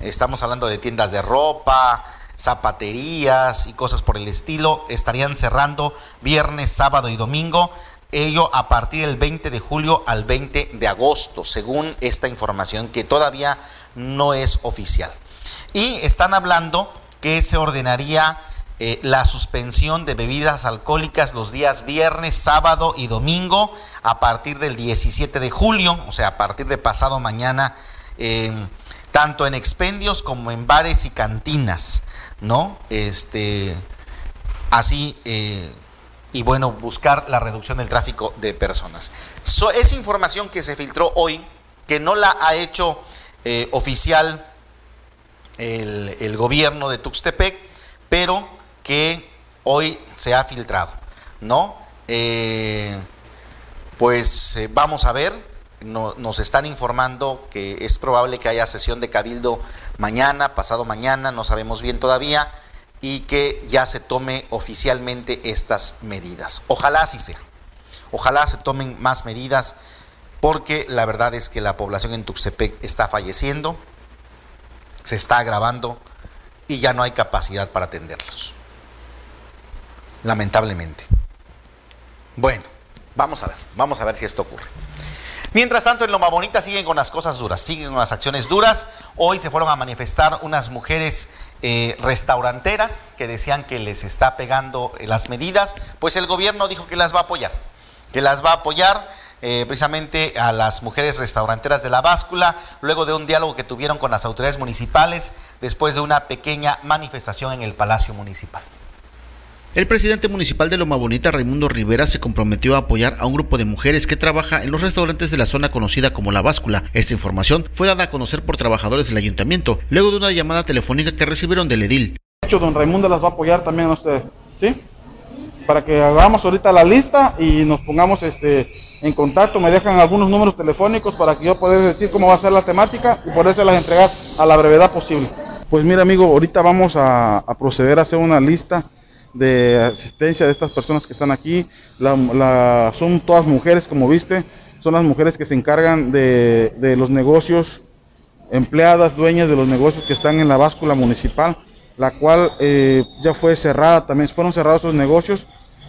Estamos hablando de tiendas de ropa, zapaterías y cosas por el estilo estarían cerrando viernes, sábado y domingo. Ello a partir del 20 de julio al 20 de agosto, según esta información que todavía no es oficial. Y están hablando que se ordenaría eh, la suspensión de bebidas alcohólicas los días viernes, sábado y domingo a partir del 17 de julio, o sea, a partir de pasado mañana, tanto en expendios como en bares y cantinas. ¿no? Este, así, eh, y bueno, buscar la reducción del tráfico de personas. es información que se filtró hoy, que no la ha hecho eh, oficial el, gobierno de Tuxtepec, pero que hoy se ha filtrado, ¿no? Eh, pues vamos a ver, nos están informando que es probable que haya sesión de cabildo mañana, pasado mañana, no sabemos bien todavía, y que ya se tome oficialmente estas medidas. Ojalá así sea. Ojalá se tomen más medidas porque la verdad es que la población en Tuxtepec está falleciendo, se está agravando y ya no hay capacidad para atenderlos. Lamentablemente. Bueno, vamos a ver, vamos a ver si esto ocurre. Mientras tanto, en Loma Bonita siguen con las cosas duras, siguen con las acciones duras. Hoy se fueron a manifestar unas mujeres eh, restauranteras que decían que les está pegando eh, las medidas, pues el gobierno dijo que las va a apoyar, que las va a apoyar eh, precisamente a las mujeres restauranteras de la báscula, luego de un diálogo que tuvieron con las autoridades municipales, después de una pequeña manifestación en el Palacio Municipal.
El presidente municipal de Loma Bonita, Raimundo Rivera, se comprometió a apoyar a un grupo de mujeres que trabaja en los restaurantes de la zona conocida como La Báscula. Esta información fue dada a conocer por trabajadores del ayuntamiento, luego de una llamada telefónica que recibieron del edil.
De hecho, don Raimundo las va a apoyar también a usted, ¿sí? Para que hagamos ahorita la lista y nos pongamos este en contacto, me dejan algunos números telefónicos para que yo pueda decir cómo va a ser la temática y poderse las entregar a la brevedad posible. Pues mira amigo, ahorita vamos a, a proceder a hacer una lista de asistencia de estas personas que están aquí. La, son todas mujeres, como viste, son las mujeres que se encargan de, de, los negocios, empleadas, dueñas de los negocios que están en la báscula municipal, la cual eh, ya fue cerrada, también fueron cerrados esos negocios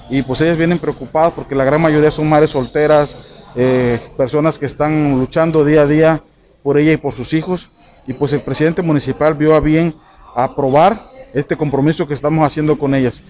y pues ellas vienen preocupadas porque la gran mayoría son madres solteras, eh, personas que están luchando día a día por ella y por sus hijos y pues el presidente municipal vio a bien aprobar este compromiso que estamos haciendo con ellas.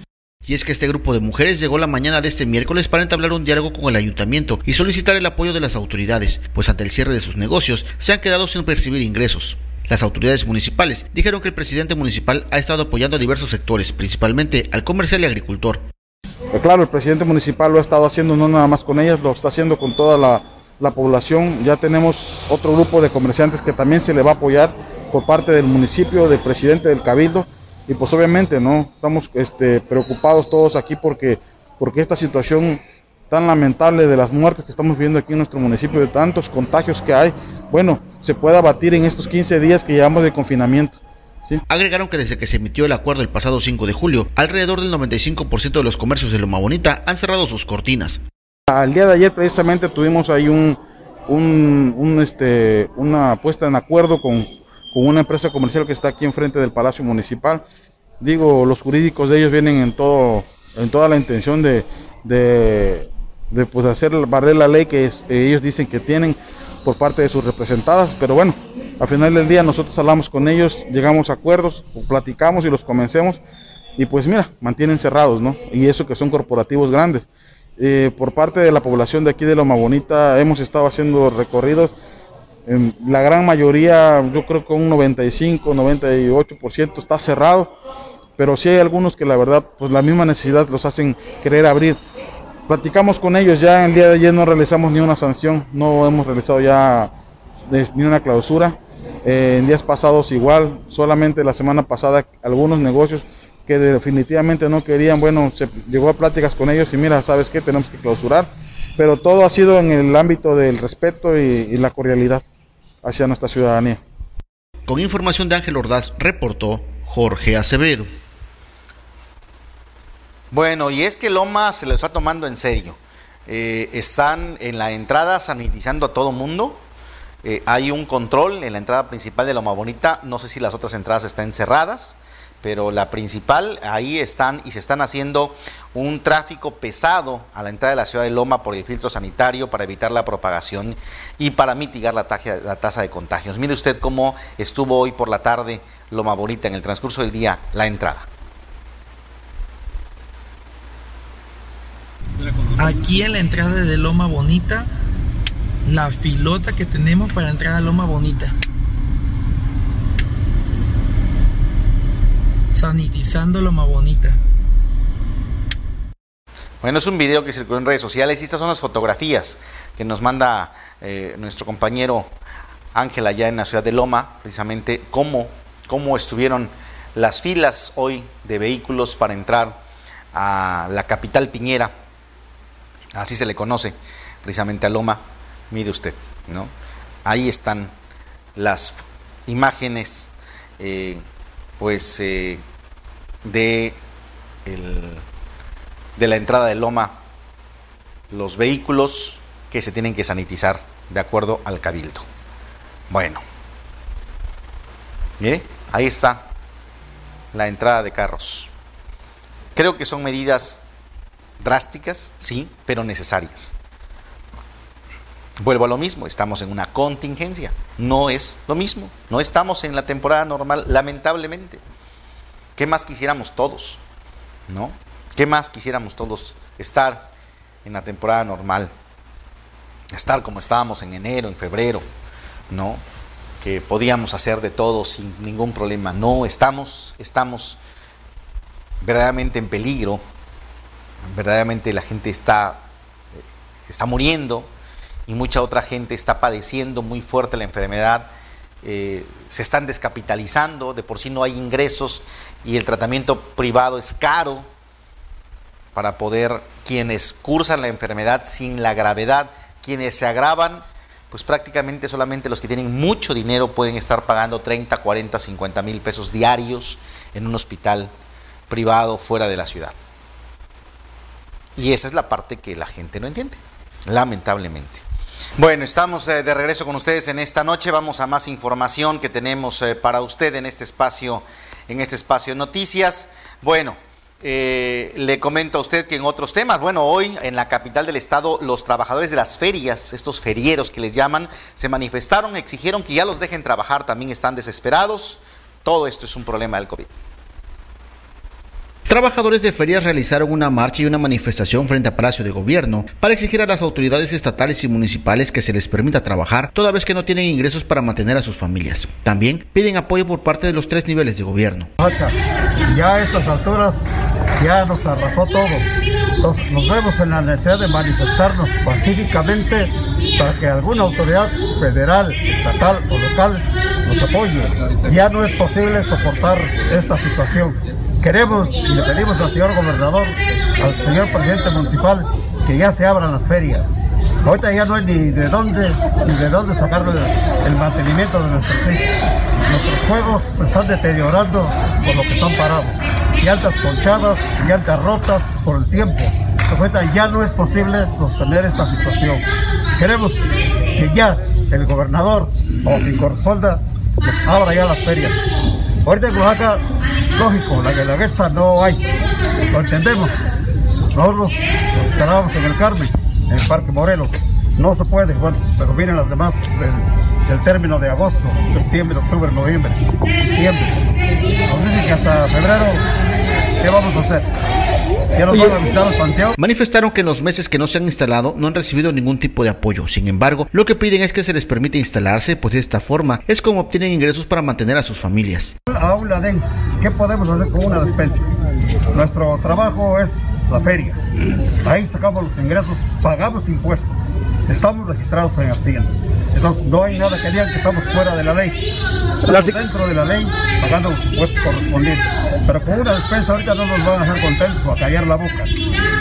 Y es que este grupo de mujeres llegó la mañana de este miércoles para entablar un diálogo con el ayuntamiento y solicitar el apoyo de las autoridades, pues ante el cierre de sus negocios se han quedado sin percibir ingresos. Las autoridades municipales dijeron que el presidente municipal ha estado apoyando a diversos sectores, principalmente al comercial y agricultor.
Eh, claro, el presidente municipal lo ha estado haciendo no nada más con ellas, lo está haciendo con toda la, la población. Ya tenemos otro grupo de comerciantes que también se le va a apoyar por parte del municipio, del presidente del cabildo y pues obviamente no estamos este, preocupados todos aquí porque porque esta situación tan lamentable de las muertes que estamos viendo aquí en nuestro municipio de tantos contagios que hay bueno se pueda abatir en estos 15 días que llevamos de confinamiento
Agregaron que desde que se emitió el acuerdo el pasado 5 de julio, alrededor del 95% de los comercios de Loma Bonita han cerrado sus cortinas.
Al día de ayer precisamente tuvimos ahí un, un, un este, una puesta en acuerdo con, con una empresa comercial que está aquí enfrente del Palacio Municipal. Digo, los jurídicos de ellos vienen en todo, en toda la intención de, de, pues hacer barrer la ley que ellos dicen que tienen por parte de sus representadas, pero bueno, al final del día nosotros hablamos con ellos, llegamos a acuerdos, platicamos y los convencemos y pues mira, mantienen cerrados, ¿no? Y eso que son corporativos grandes. eh, por parte de la población de aquí de Loma Bonita hemos estado haciendo recorridos. La gran mayoría, yo creo que un 95, 98% está cerrado, pero sí hay algunos que la verdad, pues la misma necesidad los hacen querer abrir. Platicamos con ellos ya el día de ayer no realizamos ni una sanción, no hemos realizado ya ni una clausura. Eh, en días pasados igual, solamente la semana pasada algunos negocios que definitivamente no querían, bueno, se llegó a pláticas con ellos y mira, ¿sabes qué? Tenemos que clausurar, pero todo ha sido en el ámbito del respeto y la cordialidad hacia nuestra ciudadanía.
Con información de Ángel Ordaz, reportó Jorge Acevedo.
Bueno, y es que Loma se lo está tomando en serio. Eh, están en la entrada sanitizando a todo mundo. Eh, hay un control en la entrada principal de Loma Bonita. No sé si las otras entradas están cerradas, pero la principal, ahí están y se están haciendo un tráfico pesado a la entrada de la ciudad de Loma por el filtro sanitario para evitar la propagación y para mitigar la, tasa de contagios. Mire usted cómo estuvo hoy por la tarde Loma Bonita en el transcurso del día la entrada.
Aquí en la entrada de Loma Bonita, la filota que tenemos para entrar a Loma Bonita. Sanitizando Loma Bonita.
Bueno, es un video que circuló en redes sociales y estas son las fotografías que nos manda eh, nuestro compañero Ángel allá en la ciudad de Loma, precisamente cómo, cómo estuvieron las filas hoy de vehículos para entrar a la capital Piñera así se le conoce precisamente a Loma. Mire usted, ¿no? Ahí están las imágenes, eh, pues, eh, de, de la entrada de Loma, los vehículos que se tienen que sanitizar de acuerdo al cabildo. Bueno, mire, ahí está la entrada de carros. Creo que son medidas drásticas, sí, pero necesarias. Vuelvo a lo mismo, estamos en una contingencia, no es lo mismo, no estamos en la temporada normal, lamentablemente. ¿Qué más quisiéramos todos? ¿No? ¿Qué más quisiéramos todos estar en la temporada normal? Estar como estábamos en enero, en febrero, ¿no? Que podíamos hacer de todo sin ningún problema. No, estamos, estamos verdaderamente en peligro verdaderamente la gente está, está muriendo y mucha otra gente está padeciendo muy fuerte la enfermedad. Eh, se están descapitalizando, de por sí no hay ingresos y el tratamiento privado es caro para poder quienes cursan la enfermedad sin la gravedad, quienes se agravan, pues prácticamente solamente los que tienen mucho dinero pueden estar pagando 30, 40, 50 mil pesos diarios en un hospital privado fuera de la ciudad. Y esa es la parte que la gente no entiende, lamentablemente. Bueno, estamos eh, de regreso con ustedes en esta noche. Vamos a más información que tenemos eh, para usted en este espacio, en este espacio de noticias. Bueno, eh, le comento a usted que en otros temas, bueno, hoy en la capital del estado, los trabajadores de las ferias, estos ferieros que les llaman, se manifestaron, exigieron que ya los dejen trabajar, también están desesperados. Todo esto es un problema del COVID.
Trabajadores de ferias realizaron una marcha y una manifestación frente a Palacio de Gobierno para exigir a las autoridades estatales y municipales que se les permita trabajar toda vez que no tienen ingresos para mantener a sus familias. También piden apoyo por parte de los tres niveles de gobierno.
Ya a estas alturas ya nos arrasó todo. Nos, nos vemos en la necesidad de manifestarnos pacíficamente para que alguna autoridad federal, estatal o local nos apoye. Ya no es posible soportar esta situación. Queremos y le pedimos al señor gobernador, al señor presidente municipal, que ya se abran las ferias. Ahorita ya no hay ni de dónde, ni de dónde sacar el, mantenimiento de nuestros hijos. Nuestros juegos se están deteriorando por lo que están parados. Llantas ponchadas, llantas rotas por el tiempo. Pues ahorita ya no es posible sostener esta situación. Queremos que ya el gobernador o quien corresponda, pues abra ya las ferias. Ahorita en Oaxaca lógico, la guelaguetza no hay, lo entendemos. Nosotros nos instalamos en el Carmen, en el Parque Morelos. No se puede, bueno, pero vienen las demás del, término de agosto, septiembre, octubre, noviembre, diciembre. Nos dicen que hasta febrero, ¿qué vamos a hacer?
Ya nos van a visitar al panteón.
Manifestaron que en los meses que no se han instalado no han recibido ningún tipo de apoyo. Sin embargo, lo que piden es que se les permita instalarse, pues de esta forma es como obtienen ingresos para mantener a sus familias.
Aula den, ¿qué podemos hacer con una despensa? Nuestro trabajo es la feria. Ahí sacamos los ingresos, pagamos impuestos. Estamos registrados en Hacienda. Entonces no hay nada que digan que estamos fuera de la ley. Estamos dentro de la ley pagando los impuestos correspondientes. Pero con una despensa ahorita no nos van a dejar contentos o a callar la boca.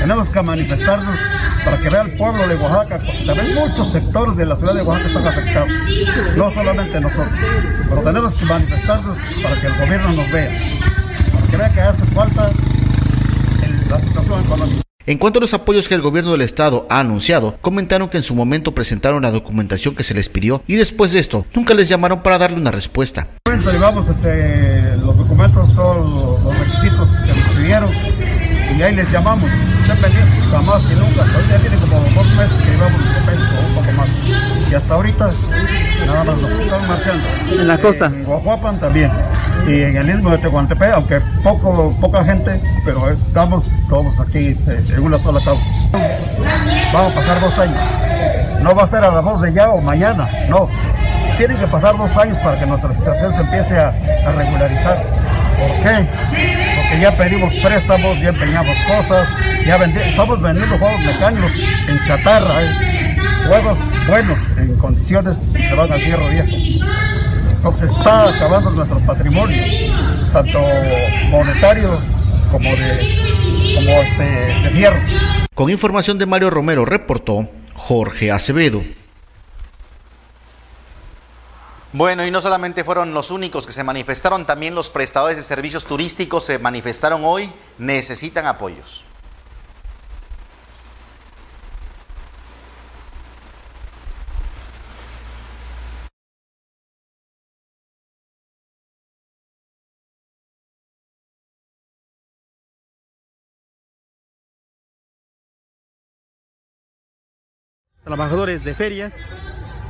Tenemos que manifestarnos para que vea el pueblo de Oaxaca, porque también muchos sectores de la ciudad de Oaxaca están afectados. No solamente nosotros. Pero tenemos que manifestarnos para que el gobierno nos vea. Para que vea que hace falta el- la situación económica.
En cuanto a los apoyos que el gobierno del estado ha anunciado, comentaron que en su momento presentaron la documentación que se les pidió y después de esto nunca les llamaron para darle una respuesta.
Llevamos los documentos, todos los requisitos que nos pidieron y ahí les llamamos. Estén pendientes, jamás y nunca. Ahorita ya tiene como dos meses que llevamos o un poco más. Y hasta ahorita nada más nos están marchando.
¿En la costa?
En Guajuapan también. Y en el istmo de Tehuantepec, aunque poco, poca gente, pero estamos todos aquí este, en una sola causa. Vamos a pasar dos años. No va a ser a las dos de ya o mañana, no. Tienen que pasar dos años para que nuestra situación se empiece a, a regularizar. ¿Por qué? Porque ya pedimos préstamos, ya empeñamos cosas, ya vendi- estamos vendiendo juegos mecánicos en chatarra, ¿eh? juegos buenos, en condiciones que se van al fierro viejo. Entonces está acabando nuestro patrimonio, tanto monetario como de, como este, de fierro.
Con información de Mario Romero reportó Jorge Acevedo.
Bueno, y no solamente fueron los únicos que se manifestaron, también los prestadores de servicios turísticos se manifestaron hoy, necesitan apoyos.
trabajadores de ferias.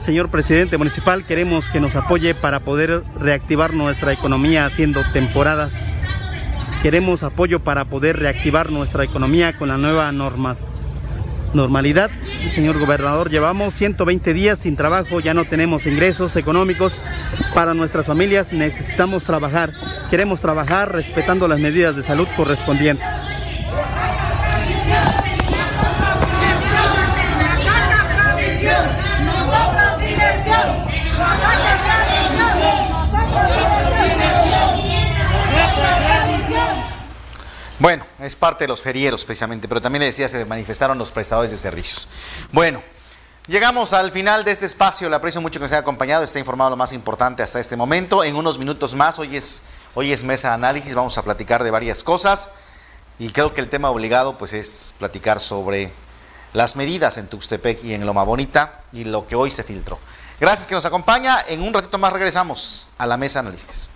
Señor presidente municipal, queremos que nos apoye para poder reactivar nuestra economía haciendo temporadas. Queremos apoyo para poder reactivar nuestra economía con la nueva norma. Normalidad, señor gobernador, llevamos 120 días sin trabajo, ya no tenemos ingresos económicos para nuestras familias, necesitamos trabajar. Queremos trabajar respetando las medidas de salud correspondientes.
Bueno, es parte de los ferieros precisamente, pero también le decía, se manifestaron los prestadores de servicios. Bueno, llegamos al final de este espacio, le aprecio mucho que nos haya acompañado, está informado lo más importante hasta este momento. En unos minutos más, hoy es, hoy es mesa análisis, vamos a platicar de varias cosas y creo que el tema obligado pues es platicar sobre las medidas en Tuxtepec y en Loma Bonita y lo que hoy se filtró. Gracias que nos acompaña, en un ratito más regresamos a la mesa análisis.